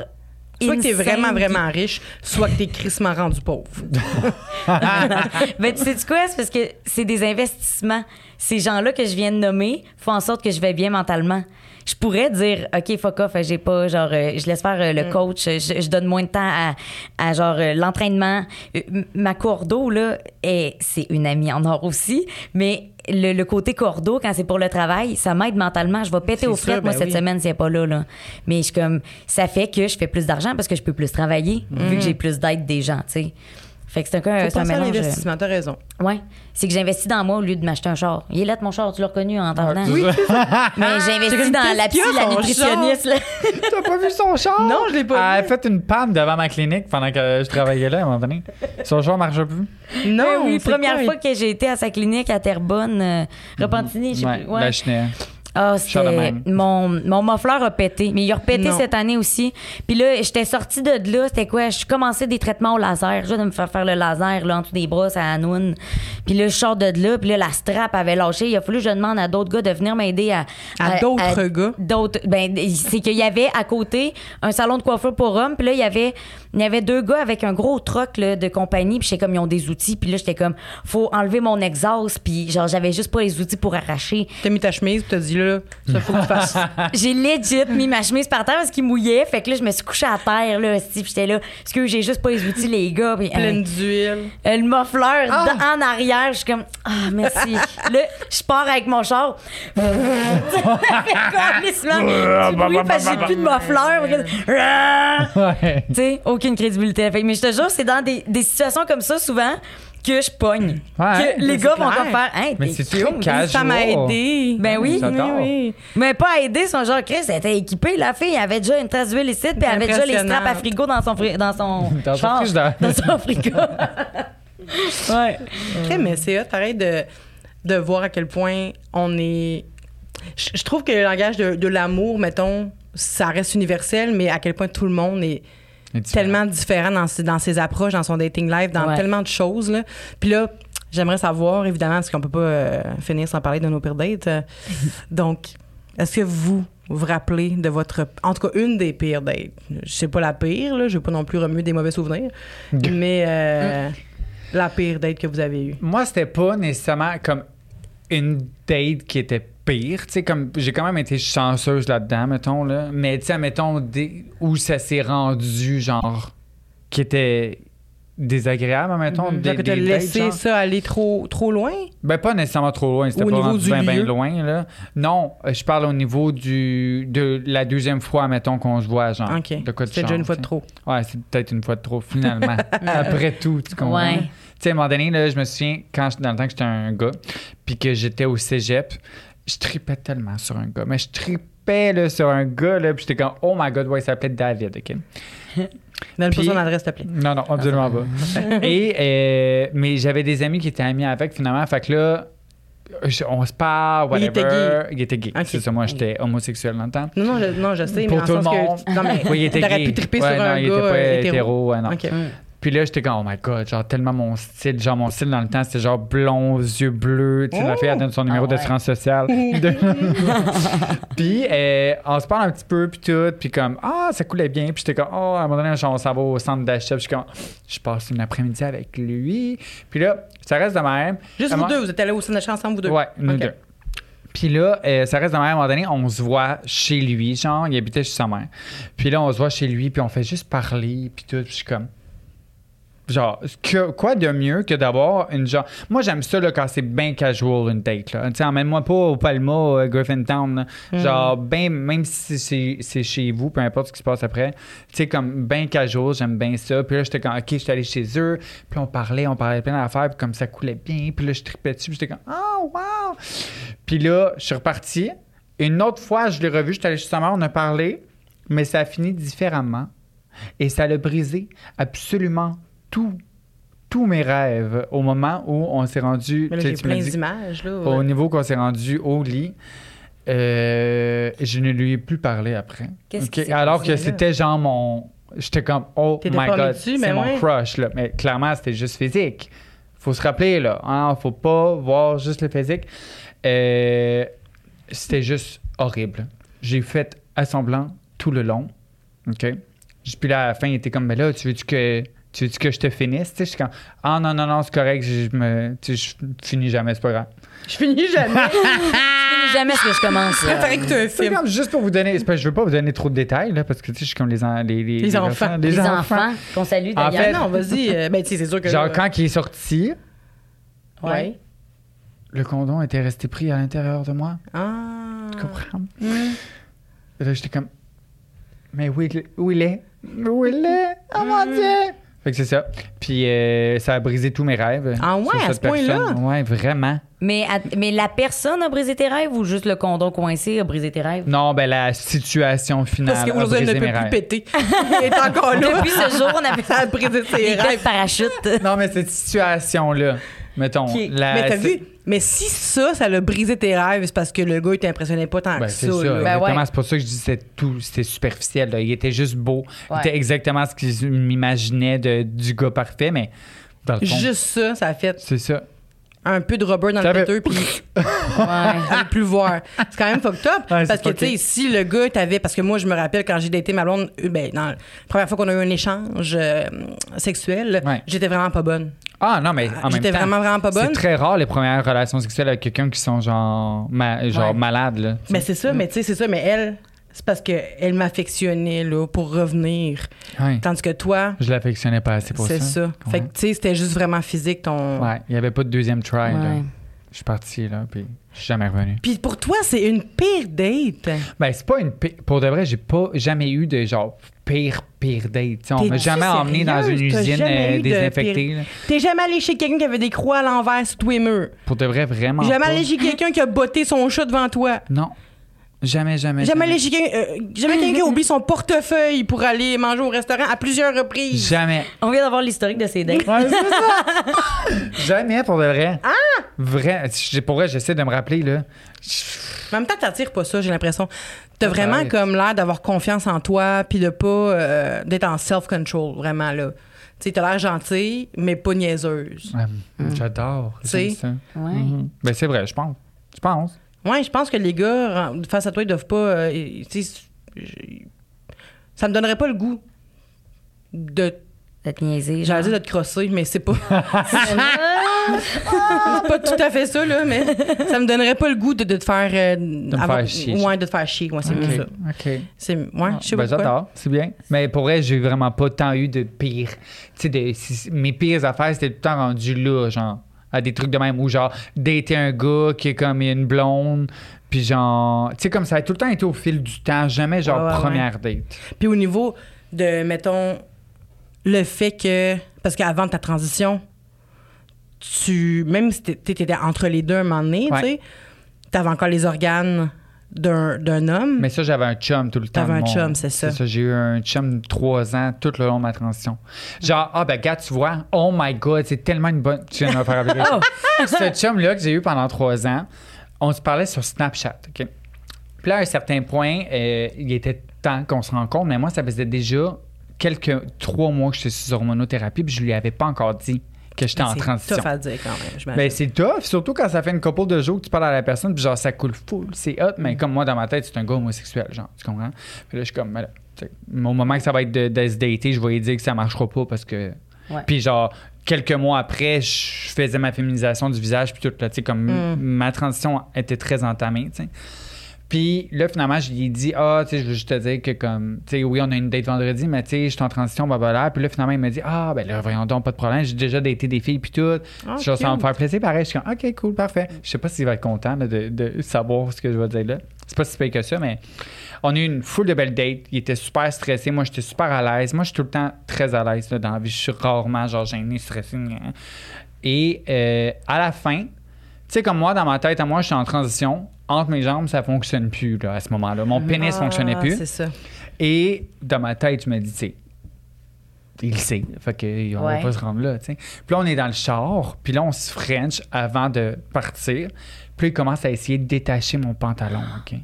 Soit que t'es insane vraiment, vraiment riche, soit que t'es crissement rendu pauvre. ben, tu sais quoi? C'est parce que c'est des investissements. Ces gens-là que je viens de nommer font en sorte que je vais bien mentalement. Je pourrais dire, OK, fuck off, j'ai pas, genre, euh, je laisse faire euh, le coach, je, je donne moins de temps à, à genre, euh, l'entraînement. Euh, ma cordeau, là, est- c'est une amie en or aussi, mais le, le côté cordeau, quand c'est pour le travail, ça m'aide mentalement. Je vais péter C'est sûr, frettes, moi, ben cette oui. semaine, n'est pas là, là. Mais je suis comme, ça fait que je fais plus d'argent parce que je peux plus travailler, vu que j'ai plus d'aide des gens, tu sais. Fait que c'est un, c'est un mélange. l'investissement, t'as raison. Ouais. C'est que j'investis dans moi au lieu de m'acheter un char. Il est là mon char, tu l'as reconnu en t'en venant. Oui. Mais j'investis dans la psy, la nutritionniste. T'as pas vu son char? Non, je l'ai pas Elle a vu. fait une panne devant ma clinique pendant que je travaillais là à un moment donné. Son char marche plus. Non, Ben oui, première quoi? fois que j'ai été à sa clinique à Terrebonne, euh, Repentigny, je sais Ouais, plus. Ouais. la. Ah, de c'était. Mon, mon muffler a pété. Mais il a repété Non. cette année aussi. Puis là, j'étais sortie de là. C'était quoi? Je commençais des traitements au laser. Je viens de me faire faire le laser là, en dessous des bras à Hanoun. Puis là, je sors de là. Puis là, la strap avait lâché. Il a fallu que je demande à d'autres gars de venir m'aider à. À d'autres gars? D'autres. Ben, c'est qu'il y avait à côté un salon de coiffure pour hommes. Puis là, il y avait, il y avait deux gars avec un gros truck là, de compagnie. Puis j'étais comme, ils ont des outils. Puis là, j'étais comme, faut enlever mon exhaust. Puis genre, j'avais juste pas les outils pour arracher. T'as mis ta chemise, puis t'as dit là, ça faut que tu fasses. J'ai legit mis ma chemise par terre parce qu'il mouillait. Fait que là, je me suis couchée à terre, là, aussi, puis j'étais là. Parce que j'ai juste pas les outils, les gars. Puis, euh, Pleine d'huile. euh, le muffler dans- en arrière, je suis comme, ah, merci. là, je pars avec mon char. Du bruit parce que j'ai plus de muffler. Ouais. Tu sais, aucune crédibilité. Fait mais je te jure, c'est dans des, des situations comme ça, souvent, que je pogne. Ouais, que les gars vont comme faire, hey, Mais t'es c'est cute. casual? Ça m'a aidé. Ben oui. Oui, oui. Mais pas à aider, son genre, Chris, elle était équipée, la fille. Elle avait déjà une trace d'huile ici, puis elle avait déjà les straps à frigo dans son, fri- dans son Dans son dans son frigo. ouais. Ok, mais c'est hot, pareil, de, de voir à quel point on est. Je, je trouve que le langage de, de l'amour, mettons, ça reste universel, mais à quel point tout le monde est. tellement différent dans, ses- dans ses approches, dans son dating life, dans Ouais. tellement de choses. Là. Puis là, j'aimerais savoir, évidemment, parce qu'on peut pas euh, finir sans parler de nos pires dates. euh, donc, est-ce que vous vous rappelez de votre. En tout cas, une des pires dates? Je sais pas la pire, là, je veux pas non plus remuer des mauvais souvenirs, mais euh, la pire date que vous avez eue? Moi, c'était pas nécessairement comme une date qui était pire. Tu sais, comme j'ai quand même été chanceuse là-dedans, mettons, là. Mais tu sais, mettons, où ça s'est rendu, genre, qui était désagréable, mettons. des, Donc, tu as des dates, laissé ça aller trop, trop loin? Ben, pas nécessairement trop loin. C'était Au pas niveau rendu du bien, loin, là. Non, euh, je parle au niveau du, de la deuxième fois, mettons, qu'on se voit, genre. OK. De quoi C'est déjà une fois de trop. Ouais, c'est peut-être une fois de trop, finalement. Après tout, tu comprends? Ouais. Tu sais, à un moment donné, là, je me souviens, quand, je- dans le temps que j'étais un gars, puis que j'étais au cégep, je tripais tellement sur un gars. Mais je tripais là, sur un gars, là, puis j'étais comme, oh my god, ouais, il s'appelait David, OK? Donne pas son adresse, s'il te plaît. Non, non, absolument pas. Et, euh, mais j'avais des amis qui étaient amis avec, finalement. Fait que là, je- on se parle, Il whatever. était gay. Il était gay. C'est ça, moi, j'étais homosexuel dans le temps. Non, non, je, non, je sais, Pour mais en tout le sens monde. que. Non, mais Oui, il était t'aurais gay. pu triper Ouais, sur non, un il gars était pas euh, hétéro. hétéro. ouais, non. Puis là, j'étais comme, oh my god, genre tellement mon style. Genre, mon style dans le temps, c'était genre blond, yeux bleus. Tu sais, la fille, elle donne son numéro Ah ouais. d'assurance sociale. De- puis, euh, on se parle un petit peu, puis tout. Puis comme, ah, ça coulait bien. Puis j'étais comme, oh, à un moment donné, genre, on s'en va au centre d'achat. Puis je suis comme, je passe une après-midi avec lui. Puis là, ça reste de même. Juste vous deux, vous êtes allés au cinéma ensemble, vous deux? Ouais, nous deux. Puis là, euh, ça reste de même. À un moment donné, on se voit chez lui, genre, il habitait chez sa mère. Puis là, on se voit chez lui, puis on fait juste parler, puis tout. Puis je suis comme. Genre, que- quoi de mieux que d'avoir une genre. Moi, j'aime ça là, quand c'est bien casual, une date. Là. Tu sais, emmène-moi pas au Palma, euh, Griffintown. Mm. Genre, ben, même si c'est- c'est chez vous, peu importe ce qui se passe après. Tu sais, comme bien casual, j'aime bien ça. Puis là, j'étais comme, OK, j'étais allé chez eux. Puis on parlait, on parlait plein d'affaires. Puis comme ça coulait bien. Puis là, je tripais dessus. Puis j'étais comme, oh, wow! Puis là, je suis reparti. Une autre fois, je l'ai revu, j'étais allé chez sa mère, on a parlé, mais ça a fini différemment. Et ça l'a brisé absolument tout, tous mes rêves au moment où on s'est rendu. Mais là, tu plein d'images, là. Au niveau qu'on s'est rendu au lit, euh, je ne lui ai plus parlé après. Qu'est-ce qui Alors que c'était genre mon. J'étais comme, oh T'étais my god, c'est mon ouais. crush. Là. Mais clairement, c'était juste physique. Faut se rappeler, là. Hein, faut pas voir juste le physique. Euh, c'était juste horrible. J'ai fait à semblant tout le long. OK? Puis là, à la fin, il était comme, mais là, tu veux-tu que. Tu veux que je te finisse? Tu sais, je suis comme, ah non, non, non, c'est correct, je, me, tu sais, je finis jamais, c'est pas grave. Je finis jamais. Je finis jamais ce que je commence. C'est film. comme juste pour vous donner. c'est parce que je veux pas vous donner trop de détails, là, parce que tu sais, je suis comme les, en- les, Les enfants. Les, Les enfants. enfants qu'on salue En d'ailleurs. fait- non, vas-y. euh, ben, tu sais, c'est sûr que. Genre, là, quand il est sorti, Ouais. le condom était resté pris à l'intérieur de moi. Ah. Tu comprends? Et là, j'étais comme, mais où il, où il est? Où il est? Oh mon Dieu! Fait que c'est ça. Puis euh, ça a brisé tous mes rêves. Ah ouais, sur à cette ce point-là? Ouais, vraiment. Mais, à- mais la personne a brisé tes rêves ou juste le condom coincé a brisé tes rêves? Non, ben la situation finale Parce a qu'aujourd'hui, elle ne peut mes plus rêves. péter. Elle est encore là. Depuis ce jour, on a Ça a brisé ses des gars de rêves. parachute. Non, mais cette situation-là, mettons. La- mais t'as c'est- vu? Mais si ça, ça l'a brisé tes rêves, c'est parce que le gars, il t'impressionnait pas tant Ben, que c'est ça. ça. là. Ben ouais. C'est pour ça que je dis que c'était tout, c'était superficiel. là. Il était juste beau. Il Ouais. était exactement ce que je m'imaginais de- du gars parfait, mais dans le fond, Juste ça, ça a fait c'est ça. Un peu de rubber dans Ça le péteux, puis Ouais. à ne plus voir. C'est quand même fucked up. Ouais, c'est parce que, tu sais, si le gars t'avait. Parce que moi, je me rappelle quand j'ai daté ma blonde, euh, ben, dans la première fois qu'on a eu un échange euh, sexuel, Ouais. j'étais vraiment pas bonne. Ah non, mais en même J'étais temps, vraiment, vraiment pas c'est bonne. très rare les premières relations sexuelles avec quelqu'un qui sont genre, ma- genre Ouais. malades. Là. Mais c'est ça, mais tu sais, c'est ça. Mais elle, c'est parce qu'elle m'affectionnait, là, pour revenir. Tandis que toi, Je l'affectionnais pas assez pour ça. c'est ça. Fait que, tu sais, c'était juste vraiment physique, ton. Ouais, il n'y avait pas de deuxième try. là. Ouais. Je suis parti, là, puis je suis jamais revenu. Puis pour toi, c'est une pire date. Ben, c'est pas une pi- Pour de vrai, j'ai pas jamais eu de genre pire, pire date. On m'a jamais emmené dans une usine euh, désinfectée. pire-. T'es jamais allé chez quelqu'un qui avait des croix à l'envers sur tous les murs? Pour de vrai, vraiment. Jamais pas. allé chez quelqu'un qui a botté son chat devant toi? Non. Jamais, jamais. Jamais quelqu'un euh, jamais quelqu'un oublié son portefeuille pour aller manger au restaurant à plusieurs reprises. Jamais. On vient d'avoir l'historique de ces dates. Ouais, c'est ça. jamais pour de vrai. Ah! Vrai. Pour vrai, j'essaie de me rappeler, là. En même temps, t'attires pas ça, j'ai l'impression. T'as vraiment comme l'air d'avoir confiance en toi, puis de pas euh, d'être en self-control, vraiment là. Tu sais, t'as l'air gentil, mais pas niaiseuse. Ouais, J'adore. Tu sais. Mhm. Ben, c'est vrai, je pense. Je pense. Ouais, je pense que les gars, face à toi, ils doivent pas. euh, tu sais, je- ça me donnerait pas le goût de. De te niaiser. J'allais dire de te crosser, mais c'est pas. c'est pas tout à fait ça, là, mais ça me donnerait pas le goût de, de te faire. euh, me avoir- faire chier. Ouais, de te faire chier. Ouais, c'est mieux ça. OK. C'est, ouais, je sais Ben, pas c'est bien. Mais pour vrai, j'ai vraiment pas tant eu de pire. Tu sais, de- mes pires affaires, c'était tout le temps rendu là, genre, à des trucs de même, ou genre, dater un gars qui est comme une blonde, puis genre, tu sais, comme ça a tout le temps été au fil du temps, jamais genre Ouais, ouais, première date. Puis au niveau de, mettons, le fait que. Parce qu'avant ta transition, tu. Même si t'é- t'étais entre les deux un moment donné, tu sais, t'avais encore les organes d'un, homme. Mais ça, j'avais un chum tout le temps. T'avais un Mon- chum, c'est ça. J'ai eu un chum de trois ans tout le long de ma transition. Genre, ah ben, gars, tu vois, oh my god, c'est tellement une bonne. Tu viens de me faire appeler. Ce chum-là que j'ai eu pendant trois ans, on se parlait sur Snapchat, OK? Puis là, à un certain point, euh, il était temps qu'on se rencontre, mais moi, ça faisait déjà quelques trois mois que j'étais sous hormonothérapie, puis je lui avais pas encore dit que j'étais en c'est transition. tough à dire quand même. Ben, c'est tough, surtout quand ça fait une couple de jours que tu parles à la personne, puis genre, ça coule full, c'est hot, mais comme moi, dans ma tête, c'est un gars homosexuel, genre, tu comprends? Puis là, je suis comme, ben là, au moment que ça va être de, de se dater, je vais lui dire que ça marchera pas parce que. Ouais. Puis genre, quelques mois après, je faisais ma féminisation du visage, puis tout, là, tu sais, comme Mm. ma transition était très entamée, tu sais. Puis là, finalement, je lui ai dit, ah, tu sais, je veux juste te dire que, comme, tu sais, oui, on a une date vendredi, mais tu sais, je suis en transition, blablabla. Puis là, finalement, il m'a dit, ah, ben là, voyons donc, pas de problème, j'ai déjà daté des filles, puis tout. Ah, ça va me faire plaisir, pareil. Je suis comme, OK, cool, parfait. Je sais pas s'il va être content là, de, de savoir ce que je vais dire là. C'est pas si pire que ça, mais on a eu une foule de belles dates. Il était super stressé. Moi, j'étais super à l'aise. Moi, je suis tout le temps très à l'aise là, dans la vie. Je suis rarement, genre, gêné, stressé. Et euh, à la fin, tu sais, comme moi, dans ma tête, à moi, je suis en transition. Entre mes jambes, ça fonctionne plus là, à ce moment-là. Mon pénis Ah, fonctionnait plus. C'est ça. Et dans ma tête, je me dis, tu sais, il sait. Fait qu'on Ouais. va pas se rendre là, tu sais. Puis là, on est dans le char, puis là, on se French avant de partir. Puis là, il commence à essayer de détacher mon pantalon, OK?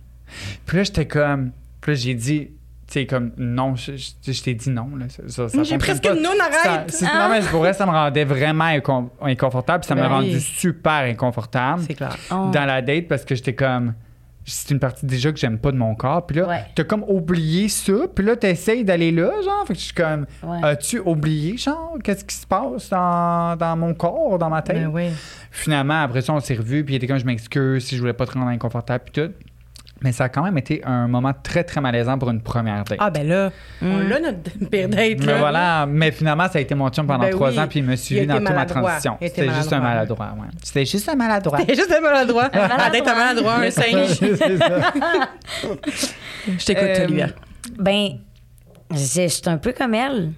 Puis là, j'étais comme... Puis là, j'ai dit, sais, comme, non, je, je- je t'ai dit non, là. Ça, ça- ça J'ai presque pas. une Ça- arrête! c'est- Non, mais pour vrai, ça me rendait vraiment incon- inconfortable. Ça m'a Ben oui. rendu super inconfortable C'est clair. Oh. dans la date parce que j'étais comme c'est une partie déjà que j'aime pas de mon corps puis là Ouais. t'as comme oublié ça puis là t'essayes d'aller là genre fait que je suis comme Ouais. as-tu oublié genre qu'est-ce qui se passe dans, dans mon corps dans ma tête? Ben finalement après ça on s'est revus puis il était comme je m'excuse si je voulais pas te rendre inconfortable puis tout mais ça a quand même été un moment très très malaisant pour une première date Ah, ben là, on Mm. l'a notre pire date, mais là. voilà, mais finalement, ça a été mon chum pendant Ben trois oui. ans, puis il m'a Il suivi dans toute ma maladroit. transition. C'était juste un maladroit. maladroit, ouais. C'était juste un maladroit. T'es juste un maladroit. maladroit. Ah, d'être un maladroit, un singe. C'est ça. Je t'écoute, Euh, Olivia. Ben, je je suis un peu comme elle.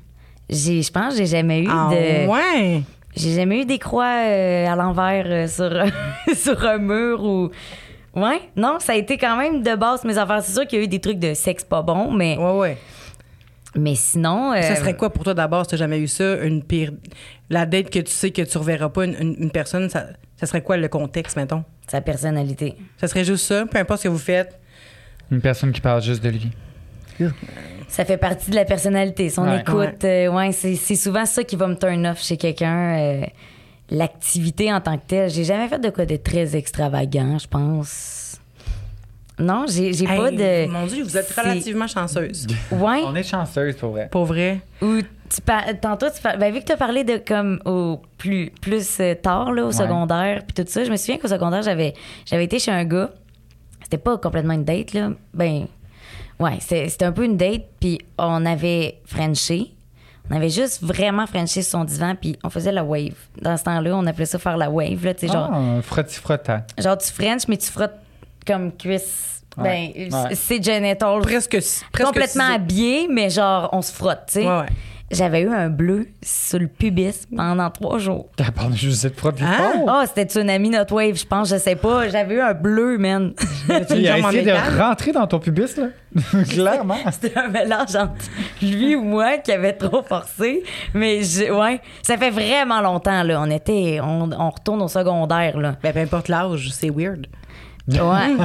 J'ai, je pense que j'ai jamais eu Ah, de. ouais. J'ai jamais eu des croix euh, à l'envers euh, sur, sur un mur ou. Ouais, non, ça a été quand même de base mes affaires. C'est sûr qu'il y a eu des trucs de sexe pas bon, mais, Ouais, ouais. mais sinon. euh, Ça serait quoi pour toi d'abord si t'as jamais eu ça? Une pire. La date que tu sais que tu reverras pas une, une- une personne, ça, ça serait quoi le contexte, mettons? Sa personnalité. Ça serait juste ça, peu importe ce que vous faites. Une personne qui parle juste de lui. Ça fait partie de la personnalité. Son Ouais. écoute, euh, ouais, c'est, c'est souvent ça qui va me turn off chez quelqu'un. euh, l'activité en tant que telle. J'ai jamais fait de quoi de très extravagant, je pense. Non, j'ai, j'ai pas Hey, de. Mon Dieu, vous êtes relativement chanceuse. Ouais. On est chanceuse pour vrai. Pour vrai. Ou tu par- tantôt, tu par- ben, vu que tu as parlé de comme au plus, plus euh, tard, là, au secondaire, puis tout ça, je me souviens qu'au secondaire, j'avais, j'avais été chez un gars. C'était pas complètement une date, là. Ben, ouais, c'était, c'était un peu une date, puis on avait Frenché. On avait juste vraiment Frenché son divan, puis on faisait la wave. Dans ce temps-là, on appelait ça faire la wave, là, tu sais, genre, Ah, frotti frottant. genre tu French, mais tu frottes comme cuisse. Ouais. Ben, Ouais. c'est genital. Presque. presque complètement habillé, mais genre, on se frotte, tu sais. Ouais. J'avais eu un bleu sur le pubis pendant trois jours. T'as parlé juste de Hein? fort. Oh, c'était Tsunami Not Wave, je pense, je sais pas. J'avais eu un bleu, man. Il a essayé de rentrer dans ton pubis, là. Clairement. C'était un mélange entre lui ou moi qui avait trop forcé. Mais je- ouais, ça fait vraiment longtemps, là. On était, on, on retourne au secondaire, là. Ben, peu importe l'âge, c'est weird. Ouais,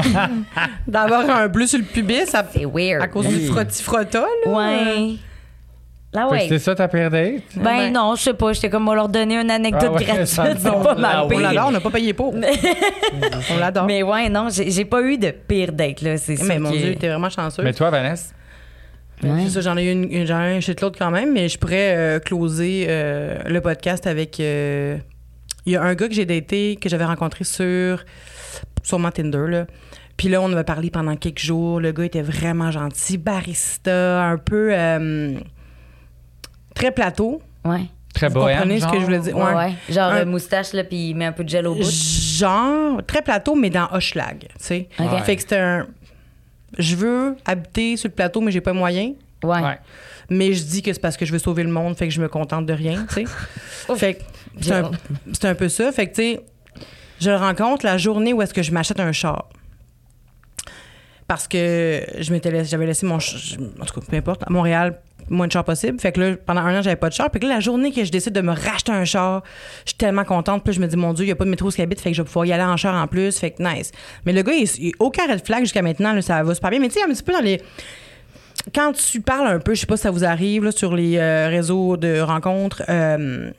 D'avoir un bleu sur le pubis, ça, c'est weird. à cause du frotti-frotta, là. Ouais. Que ouais. C'était ça ta pire date? Ben Ben- non, je sais pas. J'étais comme, on va leur donner une anecdote Ah ouais, gratuite. C'est pas mal Ah On l'adore, on n'a pas payé pour. on l'adore. Mais, Mais ouais, non, j'ai pas eu de pire date, là. C'est sûr mon que- Dieu, t'es vraiment chanceuse. Mais toi, Vanessa? Ouais. C'est ça, j'en ai eu une, ai un chez l'autre quand même, mais je pourrais euh, closer euh, le podcast avec. euh, Il y a un gars que j'ai daté, que j'avais rencontré sur. sûrement Tinder, là. Puis là, on avait parlé pendant quelques jours. Le gars était vraiment gentil, barista, un peu. Très plateau. Ouais. Très Vous bohème, comprenez ce que genre? je voulais dire? Ouais. Genre Un- euh, moustache, là, puis il met un peu de gel au bout. Genre, très plateau, mais dans Hochelag, tu sais. Fait que c'était un. Je veux habiter sur le plateau, mais j'ai pas moyen. Ouais. Ouais. Mais je dis que c'est parce que je veux sauver le monde, fait que je me contente de rien, tu sais. fait que c'est un, c'est un peu ça. Fait que, tu sais, je le rencontre la journée où est-ce que je m'achète un char. Parce que je m'étais laissé- j'avais laissé mon en tout cas, peu importe, à Montréal, moins de char possible. Fait que là, pendant un an, j'avais pas de char. Puis là, la journée que je décide de me racheter un char, je suis tellement contente. Puis je me dis, mon Dieu, il n'y a pas de métro où habite, fait que je vais pouvoir y aller en char en plus. Fait que nice. Mais le gars, il aucun red flag jusqu'à maintenant, ça va super bien. Mais tu sais, un petit peu dans les quand tu parles un peu, je sais pas si ça vous arrive là, sur les euh, réseaux de rencontres, euh,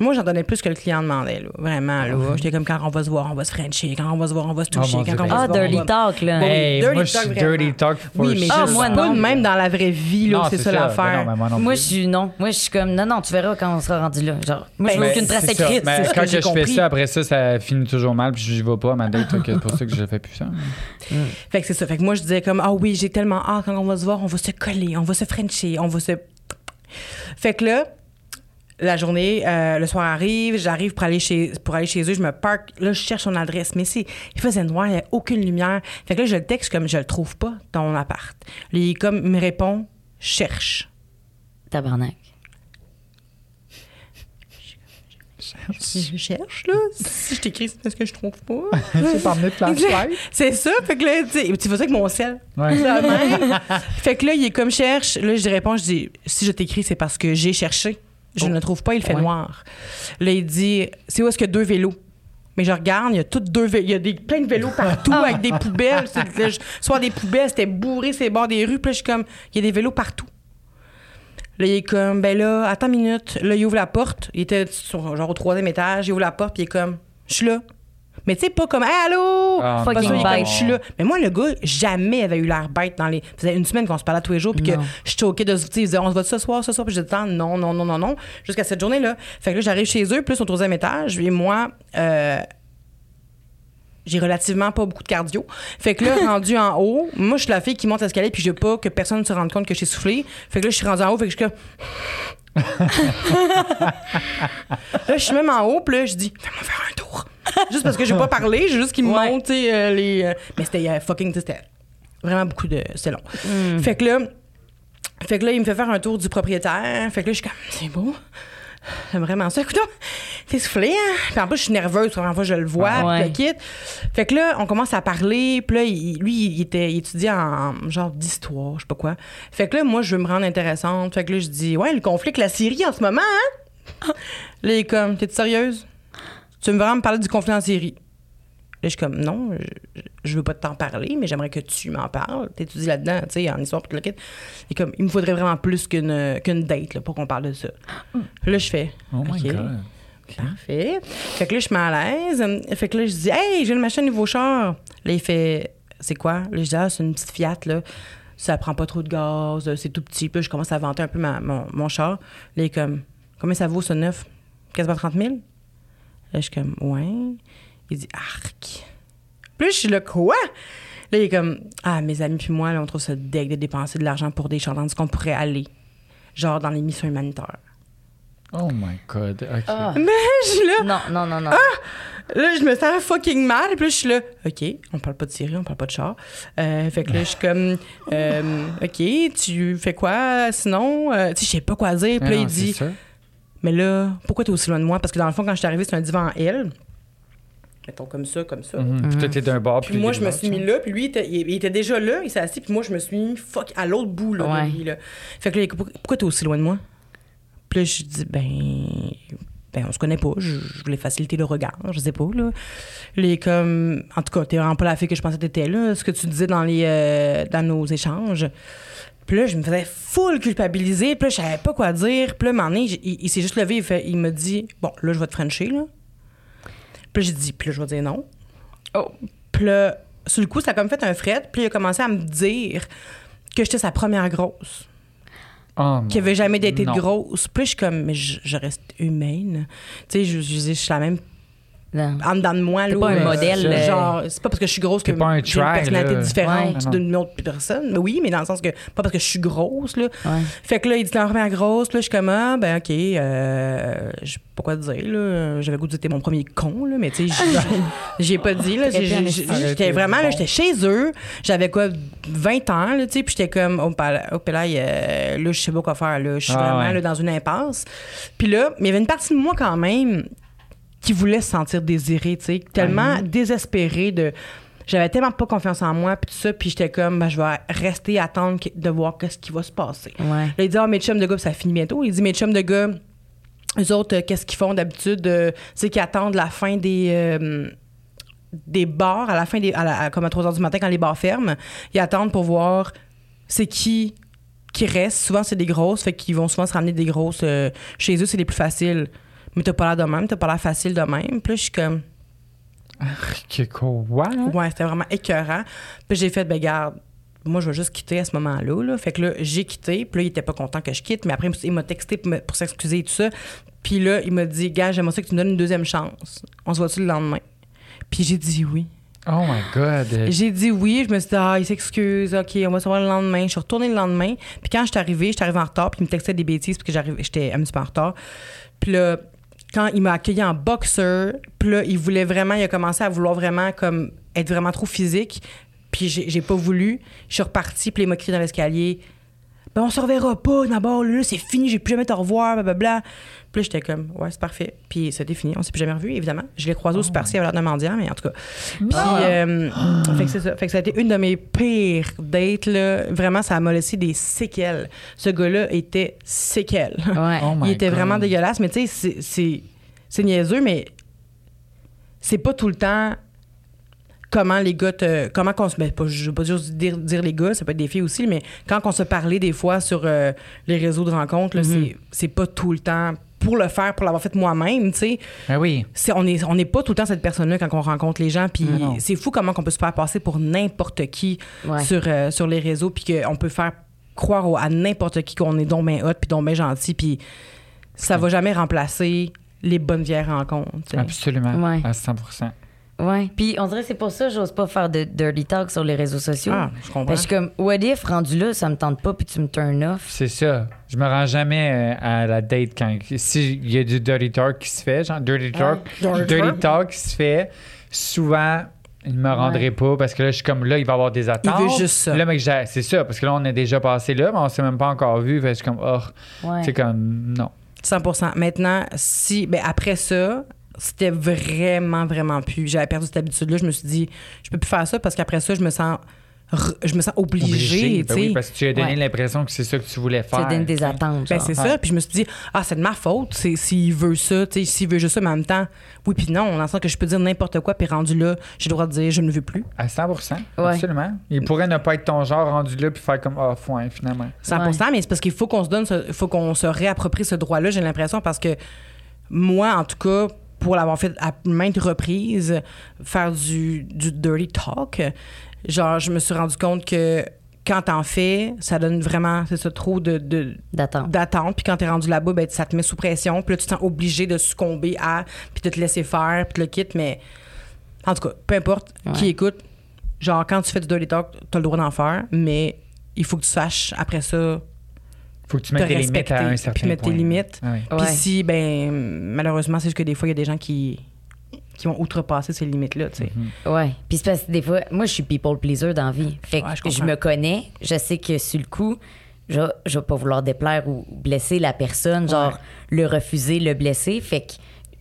moi j'en donnais plus que le client demandait, là, vraiment. Là. J'étais comme quand on va se voir, on va se frencher, quand on va se voir, on va se toucher, Oh, mon quand Dieu, on va Ah, se voir. on dirty va- talk, là. Bon, Hey, dirty moi, je talk, dirty talk for Oui, mais sure. Ah, je moi, pas de même dans la vraie vie, là, Non, c'est ça l'affaire. non, moi non Moi, plus. je suis non. Moi, je suis comme non, non, tu verras quand on sera rendu là. Genre, moi, je Ben, veux aucune trace écrite. Mais quand je fais ça, après ça, ça finit toujours mal, puis je vais pas à ma date. donc C'est pour ça que je fais plus ça. Fait que c'est ça. Fait que moi, je disais comme, ah oui, j'ai tellement hâte quand on va se voir, on va se coller, on va se frencher, on va se. Fait que là, la journée, euh, le soir arrive, j'arrive pour aller chez pour aller chez eux, je me parque, là, je cherche son adresse, mais c'est, il faisait noir, il n'y avait aucune lumière. Fait que là, je le texte comme, je le trouve pas, ton appart. Là, il comme, il me répond, cherche. Tabarnak. Je cherche, là. Si je t'écris, c'est parce que je trouve pas. J'ai pas emmené de flashlight. C'est ça, fait que là, tu fais ça avec mon sel. Ouais. Fait que là, il est comme cherche. Là, je réponds, je dis, si je t'écris, c'est parce que j'ai cherché. Je ne le trouve pas, il fait Ouais. noir. Là, il dit, c'est où est-ce qu'il y a deux vélos? Mais je regarde, il y a toutes deux il y a des, plein de vélos partout avec des poubelles. Soit des poubelles, c'était bourré, c'est bords des rues. Puis là, je suis comme, il y a des vélos partout. Là, il est comme, ben là, attends une minute. Là, il ouvre la porte. Il était sur- genre au troisième étage. Il ouvre la porte, puis il est comme, je suis là. Mais tu sais, pas comme, hey, allô? Ah, Pas ça, il est non. comme, je suis là. Mais moi, le gars, jamais avait eu l'air bête dans les. Ça faisait une semaine qu'on se parlait tous les jours, puis que Non. je choquais de se. Tu sais, il disait, on se voit ce soir, ce soir, puis je disais, non, non, non, non, non. Jusqu'à cette journée-là. Fait que là, j'arrive chez eux, plus au troisième étage, et moi, euh, j'ai relativement pas beaucoup de cardio. Fait que là, rendu en haut, moi, je suis la fille qui monte l'escalier, puis je veux pas que personne se rende compte que j'ai soufflé. Fait que là, je suis rendue en haut, fait que je suis comme. là, je suis même en haut, puis là, je dis, fais-moi faire un tour. Juste parce que je veux pas parler, j'ai juste qu'il me Ouais. euh, les. euh, mais c'était euh, fucking, c'était vraiment beaucoup de. C'était long. Hmm. Fait que là, Fait que là, il me fait faire un tour du propriétaire. Fait que là, je suis comme, c'est beau. J'aime vraiment ça. Écoute, t'es soufflé, hein? Puis en plus, je suis nerveuse. La première fois, je le vois. Ouais. Puis le quitte. Fait que là, on commence à parler. Puis là, il- lui, il, était, il étudiait en, en genre d'histoire, je sais pas quoi. Fait que là, moi, je veux me rendre intéressante. Fait que là, je dis, ouais, le conflit avec la Syrie en ce moment, hein? là, il est comme, t'es sérieuse? Tu veux vraiment me parler du conflit en Syrie? Là, je suis comme, non, je, je veux pas t'en parler, mais j'aimerais que tu m'en parles. T'étudies là-dedans, tu sais, en histoire, tout le kit. Et comme, il me faudrait vraiment plus qu'une qu'une date, là, pour qu'on parle de ça. Là, je fais, Oh my OK. God. Parfait. Fait que là, je suis mal à l'aise. Fait que là, je dis, hey, j'ai une machine nouveau char. Là, il fait, c'est quoi? Là, je dis, ah, c'est une petite Fiat, là. Ça prend pas trop de gaz, c'est tout petit. Puis là, je commence à vanter un peu ma- mon, mon char. Là, il est comme, combien ça vaut, ça, neuf? Quasiment 30 000? Là, je suis comme, ouais. Il dit, arc. Puis là, je suis là, quoi? Là, il est comme, ah, mes amis puis moi, là, on trouve ça deg de dépenser de l'argent pour des chars, tandis qu'on pourrait aller, genre, dans les missions humanitaires. Oh my God. OK. Ah. Mais je suis là, Non, non, non, non. Là, je me sens fucking mal. Puis là, je suis là, OK, on parle pas de Syrie, on parle pas de char. Euh, fait que là, je suis comme, euh, OK, tu fais quoi sinon? Euh, tu sais, je sais pas quoi dire. Puis là, non, il dit, ça. Mais là, pourquoi t'es aussi loin de moi? Parce que dans le fond, quand je suis arrivée, c'est un divan en L. Mettons comme ça, comme ça. Mhm. Puis toi, t'es d'un bord, Puis puis moi, je me suis mis là, puis lui, il était, il- il était déjà là, il s'est assis, puis moi, je me suis mis fuck à l'autre bout là, Ouais. de lui. Là. Fait que là, pourquoi t'es aussi loin de moi? Puis là, je dis, ben, ben, on se connaît pas, je, je voulais faciliter le regard, je sais pas, là. Là, il est comme, en tout cas, t'es vraiment pas la fille que je pensais que t'étais, là, ce que tu disais dans, les, euh, dans nos échanges. Puis là, je me faisais full culpabiliser, puis là, je savais pas quoi dire. Puis là, un moment donné, j- il, il s'est juste levé, il, fait, il me dit, bon, là, je vais te frencher, là. Puis là, j'ai dit, puis là, je vais dire non. Oh. Puis là, sur le coup, ça a comme fait un fret. Puis il a commencé à me dire que j'étais sa première grosse, Oh, qu'il avait jamais été grosse. Puis là, je suis comme, mais je, je reste humaine. Tu sais, je, je, je suis la même Non. en dedans de moi. Là, pas un euh, modèle, euh, Genre, c'est pas parce que je suis grosse que T'es pas un j'ai une try, personnalité là. différente Ouais. d'une autre personne. Mais oui, mais dans le sens que, pas parce que je suis grosse, là. Ouais. Fait que là, il dit, la première grosse. Là, je suis comme, ah, ben, OK, euh, je sais pas quoi te dire, là? J'avais goût de dire, t'es mon premier con, là, mais tu sais, j'ai- pas dit, là. J'étais vraiment, là, j'étais chez eux. J'avais quoi, 20 ans, là, tu sais, puis j'étais comme, oh, pa- oh, puis là, euh, là, je sais pas quoi faire, là. Je suis Ah, vraiment, ouais. là, dans une impasse. Puis là, mais il y avait une partie de moi, quand même, qui voulait se sentir désirée, tu sais, tellement désespérée de j'avais tellement pas confiance en moi puis tout ça puis j'étais comme ben, je vais rester attendre de voir qu'est-ce qui va se passer. Ouais. Là, il dit ah mes chums de gars ça finit bientôt. Il dit mes chums de gars eux autres euh, qu'est-ce qu'ils font d'habitude euh, c'est qu'ils attendent la fin des euh, des bars à la fin des à la- à- comme à 3 heures du matin quand les bars ferment, ils attendent pour voir c'est qui qui reste. Souvent c'est des grosses, fait qu'ils vont souvent se ramener des grosses chez eux, c'est les plus faciles. Mais t'as pas l'air de même, t'as pas l'air facile de même. Puis là, je suis comme, Que quoi? ouais, c'était vraiment écœurant. Puis j'ai fait, ben garde, moi, je vais juste quitter à ce moment-là. là. Fait que là, j'ai quitté. Puis là, il était pas content que je quitte. Mais après, il m'a texté pour, s'excuser et tout ça. Puis là, il m'a dit, gars, j'aimerais ça que tu me donnes une deuxième chance. On se voit-tu le lendemain? Puis j'ai dit oui. Oh my God. J'ai dit oui, je me suis dit, ah, il s'excuse, OK, on va se voir le lendemain. Je suis retournée le lendemain. Puis quand je suis arrivée, j'étais arrivée en retard, puis il me textait des bêtises, parce que j'étais un petit peu en retard. Puis là, quand il m'a accueilli en boxeur, puis là, il voulait vraiment, il a commencé à vouloir vraiment, comme, être vraiment trop physique. Puis j'ai, pas voulu. Je suis repartie, puis il m'a crié dans l'escalier. Ben, on se reverra pas, d'abord, là, c'est fini, j'ai plus jamais te revoir, blablabla. Puis là, j'étais comme, ouais, c'est parfait. Puis c'était fini, on s'est plus jamais revu, évidemment. Je l'ai croisé au Super C à l'heure de mendiant, mais en tout cas. Puis, euh, fait que c'est ça. Fait que ça a été une de mes pires dates, là. Vraiment, ça m'a laissé des séquelles. Ce gars-là était séquelles. Ouais. Oh Il était God. vraiment dégueulasse, mais tu sais, c'est- c'est, c'est niaiseux, mais c'est pas tout le temps comment les gars te. Comment qu'on se. Ben, pas, je veux pas juste dire, dire les gars, ça peut être des filles aussi, mais quand on se parlait des fois sur euh, les réseaux de rencontres, là, c'est, c'est pas tout le temps. Pour le faire, pour l'avoir fait moi-même, tu sais, Ben oui. on n'est on n'est pas tout le temps cette personne-là quand on rencontre les gens. Puis c'est fou comment on peut se faire passer pour n'importe qui Ouais. sur, euh, sur les réseaux, puis qu'on peut faire croire au- à n'importe qui qu'on est donc bien hot, puis donc bien gentil, puis ça va jamais remplacer les bonnes vieilles rencontres. Absolument. Ouais. À 100 Ouais. Puis on dirait que c'est pour ça que j'ose pas faire de dirty talk sur les réseaux sociaux. Ah, je comprends. Parce que je suis comme, what if, rendu là, ça me tente pas, puis tu me turn off? C'est ça. Je me rends jamais euh, à la date quand. S'il y a du dirty talk qui se fait, genre dirty talk, Dirty dirty talk. qui se fait, souvent, il me rendrait pas parce que là, je suis comme là, il va y avoir des attentes. veut juste ça. Là, mec, j'ai- c'est ça, parce que là, on est déjà passé là, mais on s'est même pas encore vu. Fait je suis comme, oh, Ouais. c'est comme, non. 100 Maintenant, si, ben après ça, c'était vraiment, vraiment plus. J'avais perdu cette habitude-là. Je me suis dit, je peux plus faire ça parce qu'après ça, je me sens, je me sens obligée. Obligé. tu Ben oui, parce que tu as donné Ouais. l'impression que c'est ça que tu voulais Tu faire. donnes des attentes. Ben, c'est Ouais. ça. Puis je me suis dit, ah, c'est de ma faute. C'est, s'il veut ça, tu sais, s'il veut juste ça, mais en même temps, oui, puis non, le sens que je peux dire n'importe quoi, puis rendu là, j'ai le droit de dire, je ne veux plus. À 100 Ouais. absolument. Il pourrait ne pas être ton genre rendu là puis faire comme, ah, foin, finalement. 100% mais c'est parce qu'il faut qu'on se donne, ce- il faut qu'on se réapproprie ce droit-là, j'ai l'impression, parce que moi, en tout cas, pour l'avoir fait à maintes reprises, faire du, du dirty talk, genre, je me suis rendu compte que quand t'en fais, ça donne vraiment, c'est ça, trop de, de- D'attente. d'attente. Puis quand t'es rendu là-bas, ben, ça te met sous pression. Puis là, tu te sens obligé de succomber à, puis de te laisser faire, puis de le quitte. Mais en tout cas, peu importe Ouais. qui écoute, genre, quand tu fais du dirty talk, t'as le droit d'en faire, mais il faut que tu saches, après ça, Faut que tu te mettes tes limites à un certain puis mettre point. tes limites. Ah oui. Puis Ouais. si, ben, malheureusement, c'est juste que des fois, il y a des gens qui, qui vont outrepasser ces limites-là, tu sais. Mhm. Ouais. Puis c'est parce que des fois, moi, je suis people pleaser dans la vie. Fait que Ouais, je me connais. Je sais que sur le coup, je, je vais pas vouloir déplaire ou blesser la personne, genre le refuser, le blesser. Fait que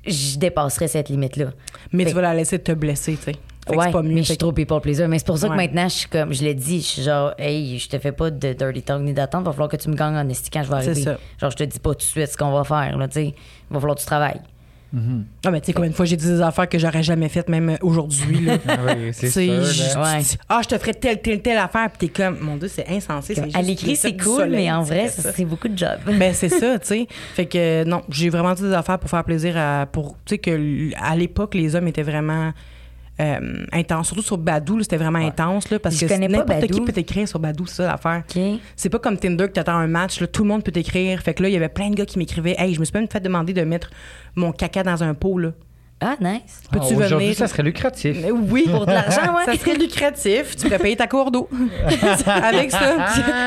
je dépasserai cette limite-là. Mais Fait tu vas la laisser te blesser, tu sais. Fait ouais, c'est pas mieux. mais je suis trop people pleaser. Mais c'est pour ça Ouais. que maintenant, je suis comme, je l'ai dit, je suis genre, hey, je te fais pas de dirty talk ni d'attente. Va falloir que tu me gagnes en esti quand je vais C'est arriver. ça. Genre, je te dis pas tout de suite ce qu'on va faire, là, tu sais. Va falloir que tu travailles. Ah, mais tu sais, combien de fois j'ai dit des affaires que j'aurais jamais faites, même aujourd'hui, là. Ah oui, c'est. Ouais. ah, je te ferais telle, telle, telle affaire, puis t'es comme, mon Dieu, c'est insensé. À l'écrit, c'est cool, soleil, mais en vrai, c'est beaucoup de job. Ben, c'est ça, tu sais. Fait que, non, j'ai vraiment dit des affaires pour faire plaisir à. Pour, tu sais, que à l'époque, les hommes étaient vraiment. Euh, intenses. Surtout sur Badou, c'était vraiment intense, là, parce Je que connais pas n'importe qui peut t'écrire sur Badou, c'est ça l'affaire. C'est pas comme Tinder que t'attends un match, là, tout le monde peut t'écrire. Fait que là, il y avait plein de gars qui m'écrivaient Hey, je me suis même fait demander de mettre mon caca dans un pot, là. Ah, nice. Peux-tu Ah, Aujourd'hui, venir? ça serait lucratif. Mais oui, Pour de l'argent, ouais. Ça serait lucratif. Tu pourrais payer ta cour d'eau. Avec ça.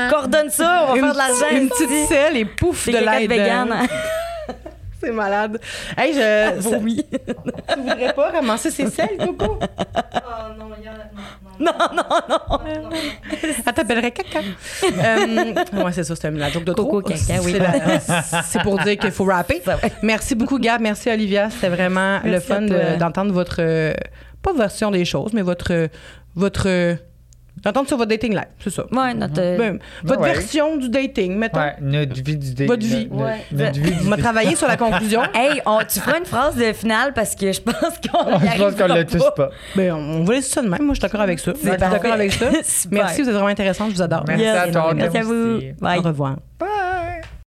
Coordonne ça, on va une, faire de l'argent. une petite selle et pouf de l'aide. vegan. C'est malade. Hey, je. ça- Oui. tu voudrais pas ramasser ces selles, Coco? Oh non, il y en a. Non, non, non. Elle t'appellerait caca. euh, ouais, c'est ça, c'était la joke de Coco trop. caca, oui. C'est la- pour dire qu'il faut rapper. Merci beaucoup, Gab. Merci, Olivia. C'était vraiment le Merci fun de- d'entendre votre. euh, pas version des choses, mais votre. votre euh, d'entendre sur votre dating life, c'est ça. Ouais, notre. Ben, votre Ouais. version du dating, mettons. Ouais, notre vie du dé- Votre vie. notre- Ouais. Notre vie On du va travailler sur la conclusion. Hey, on- tu feras une phrase de finale parce que je pense qu'on Je pense qu'on l'a tous pas. Ben, on on va laisser ça de même. Moi, je suis d'accord avec ça. Je suis d'accord avec ça. Super. Merci, vous êtes vraiment intéressant. Je vous adore. Merci à toi. Merci à vous. Bye. Au revoir. Bye.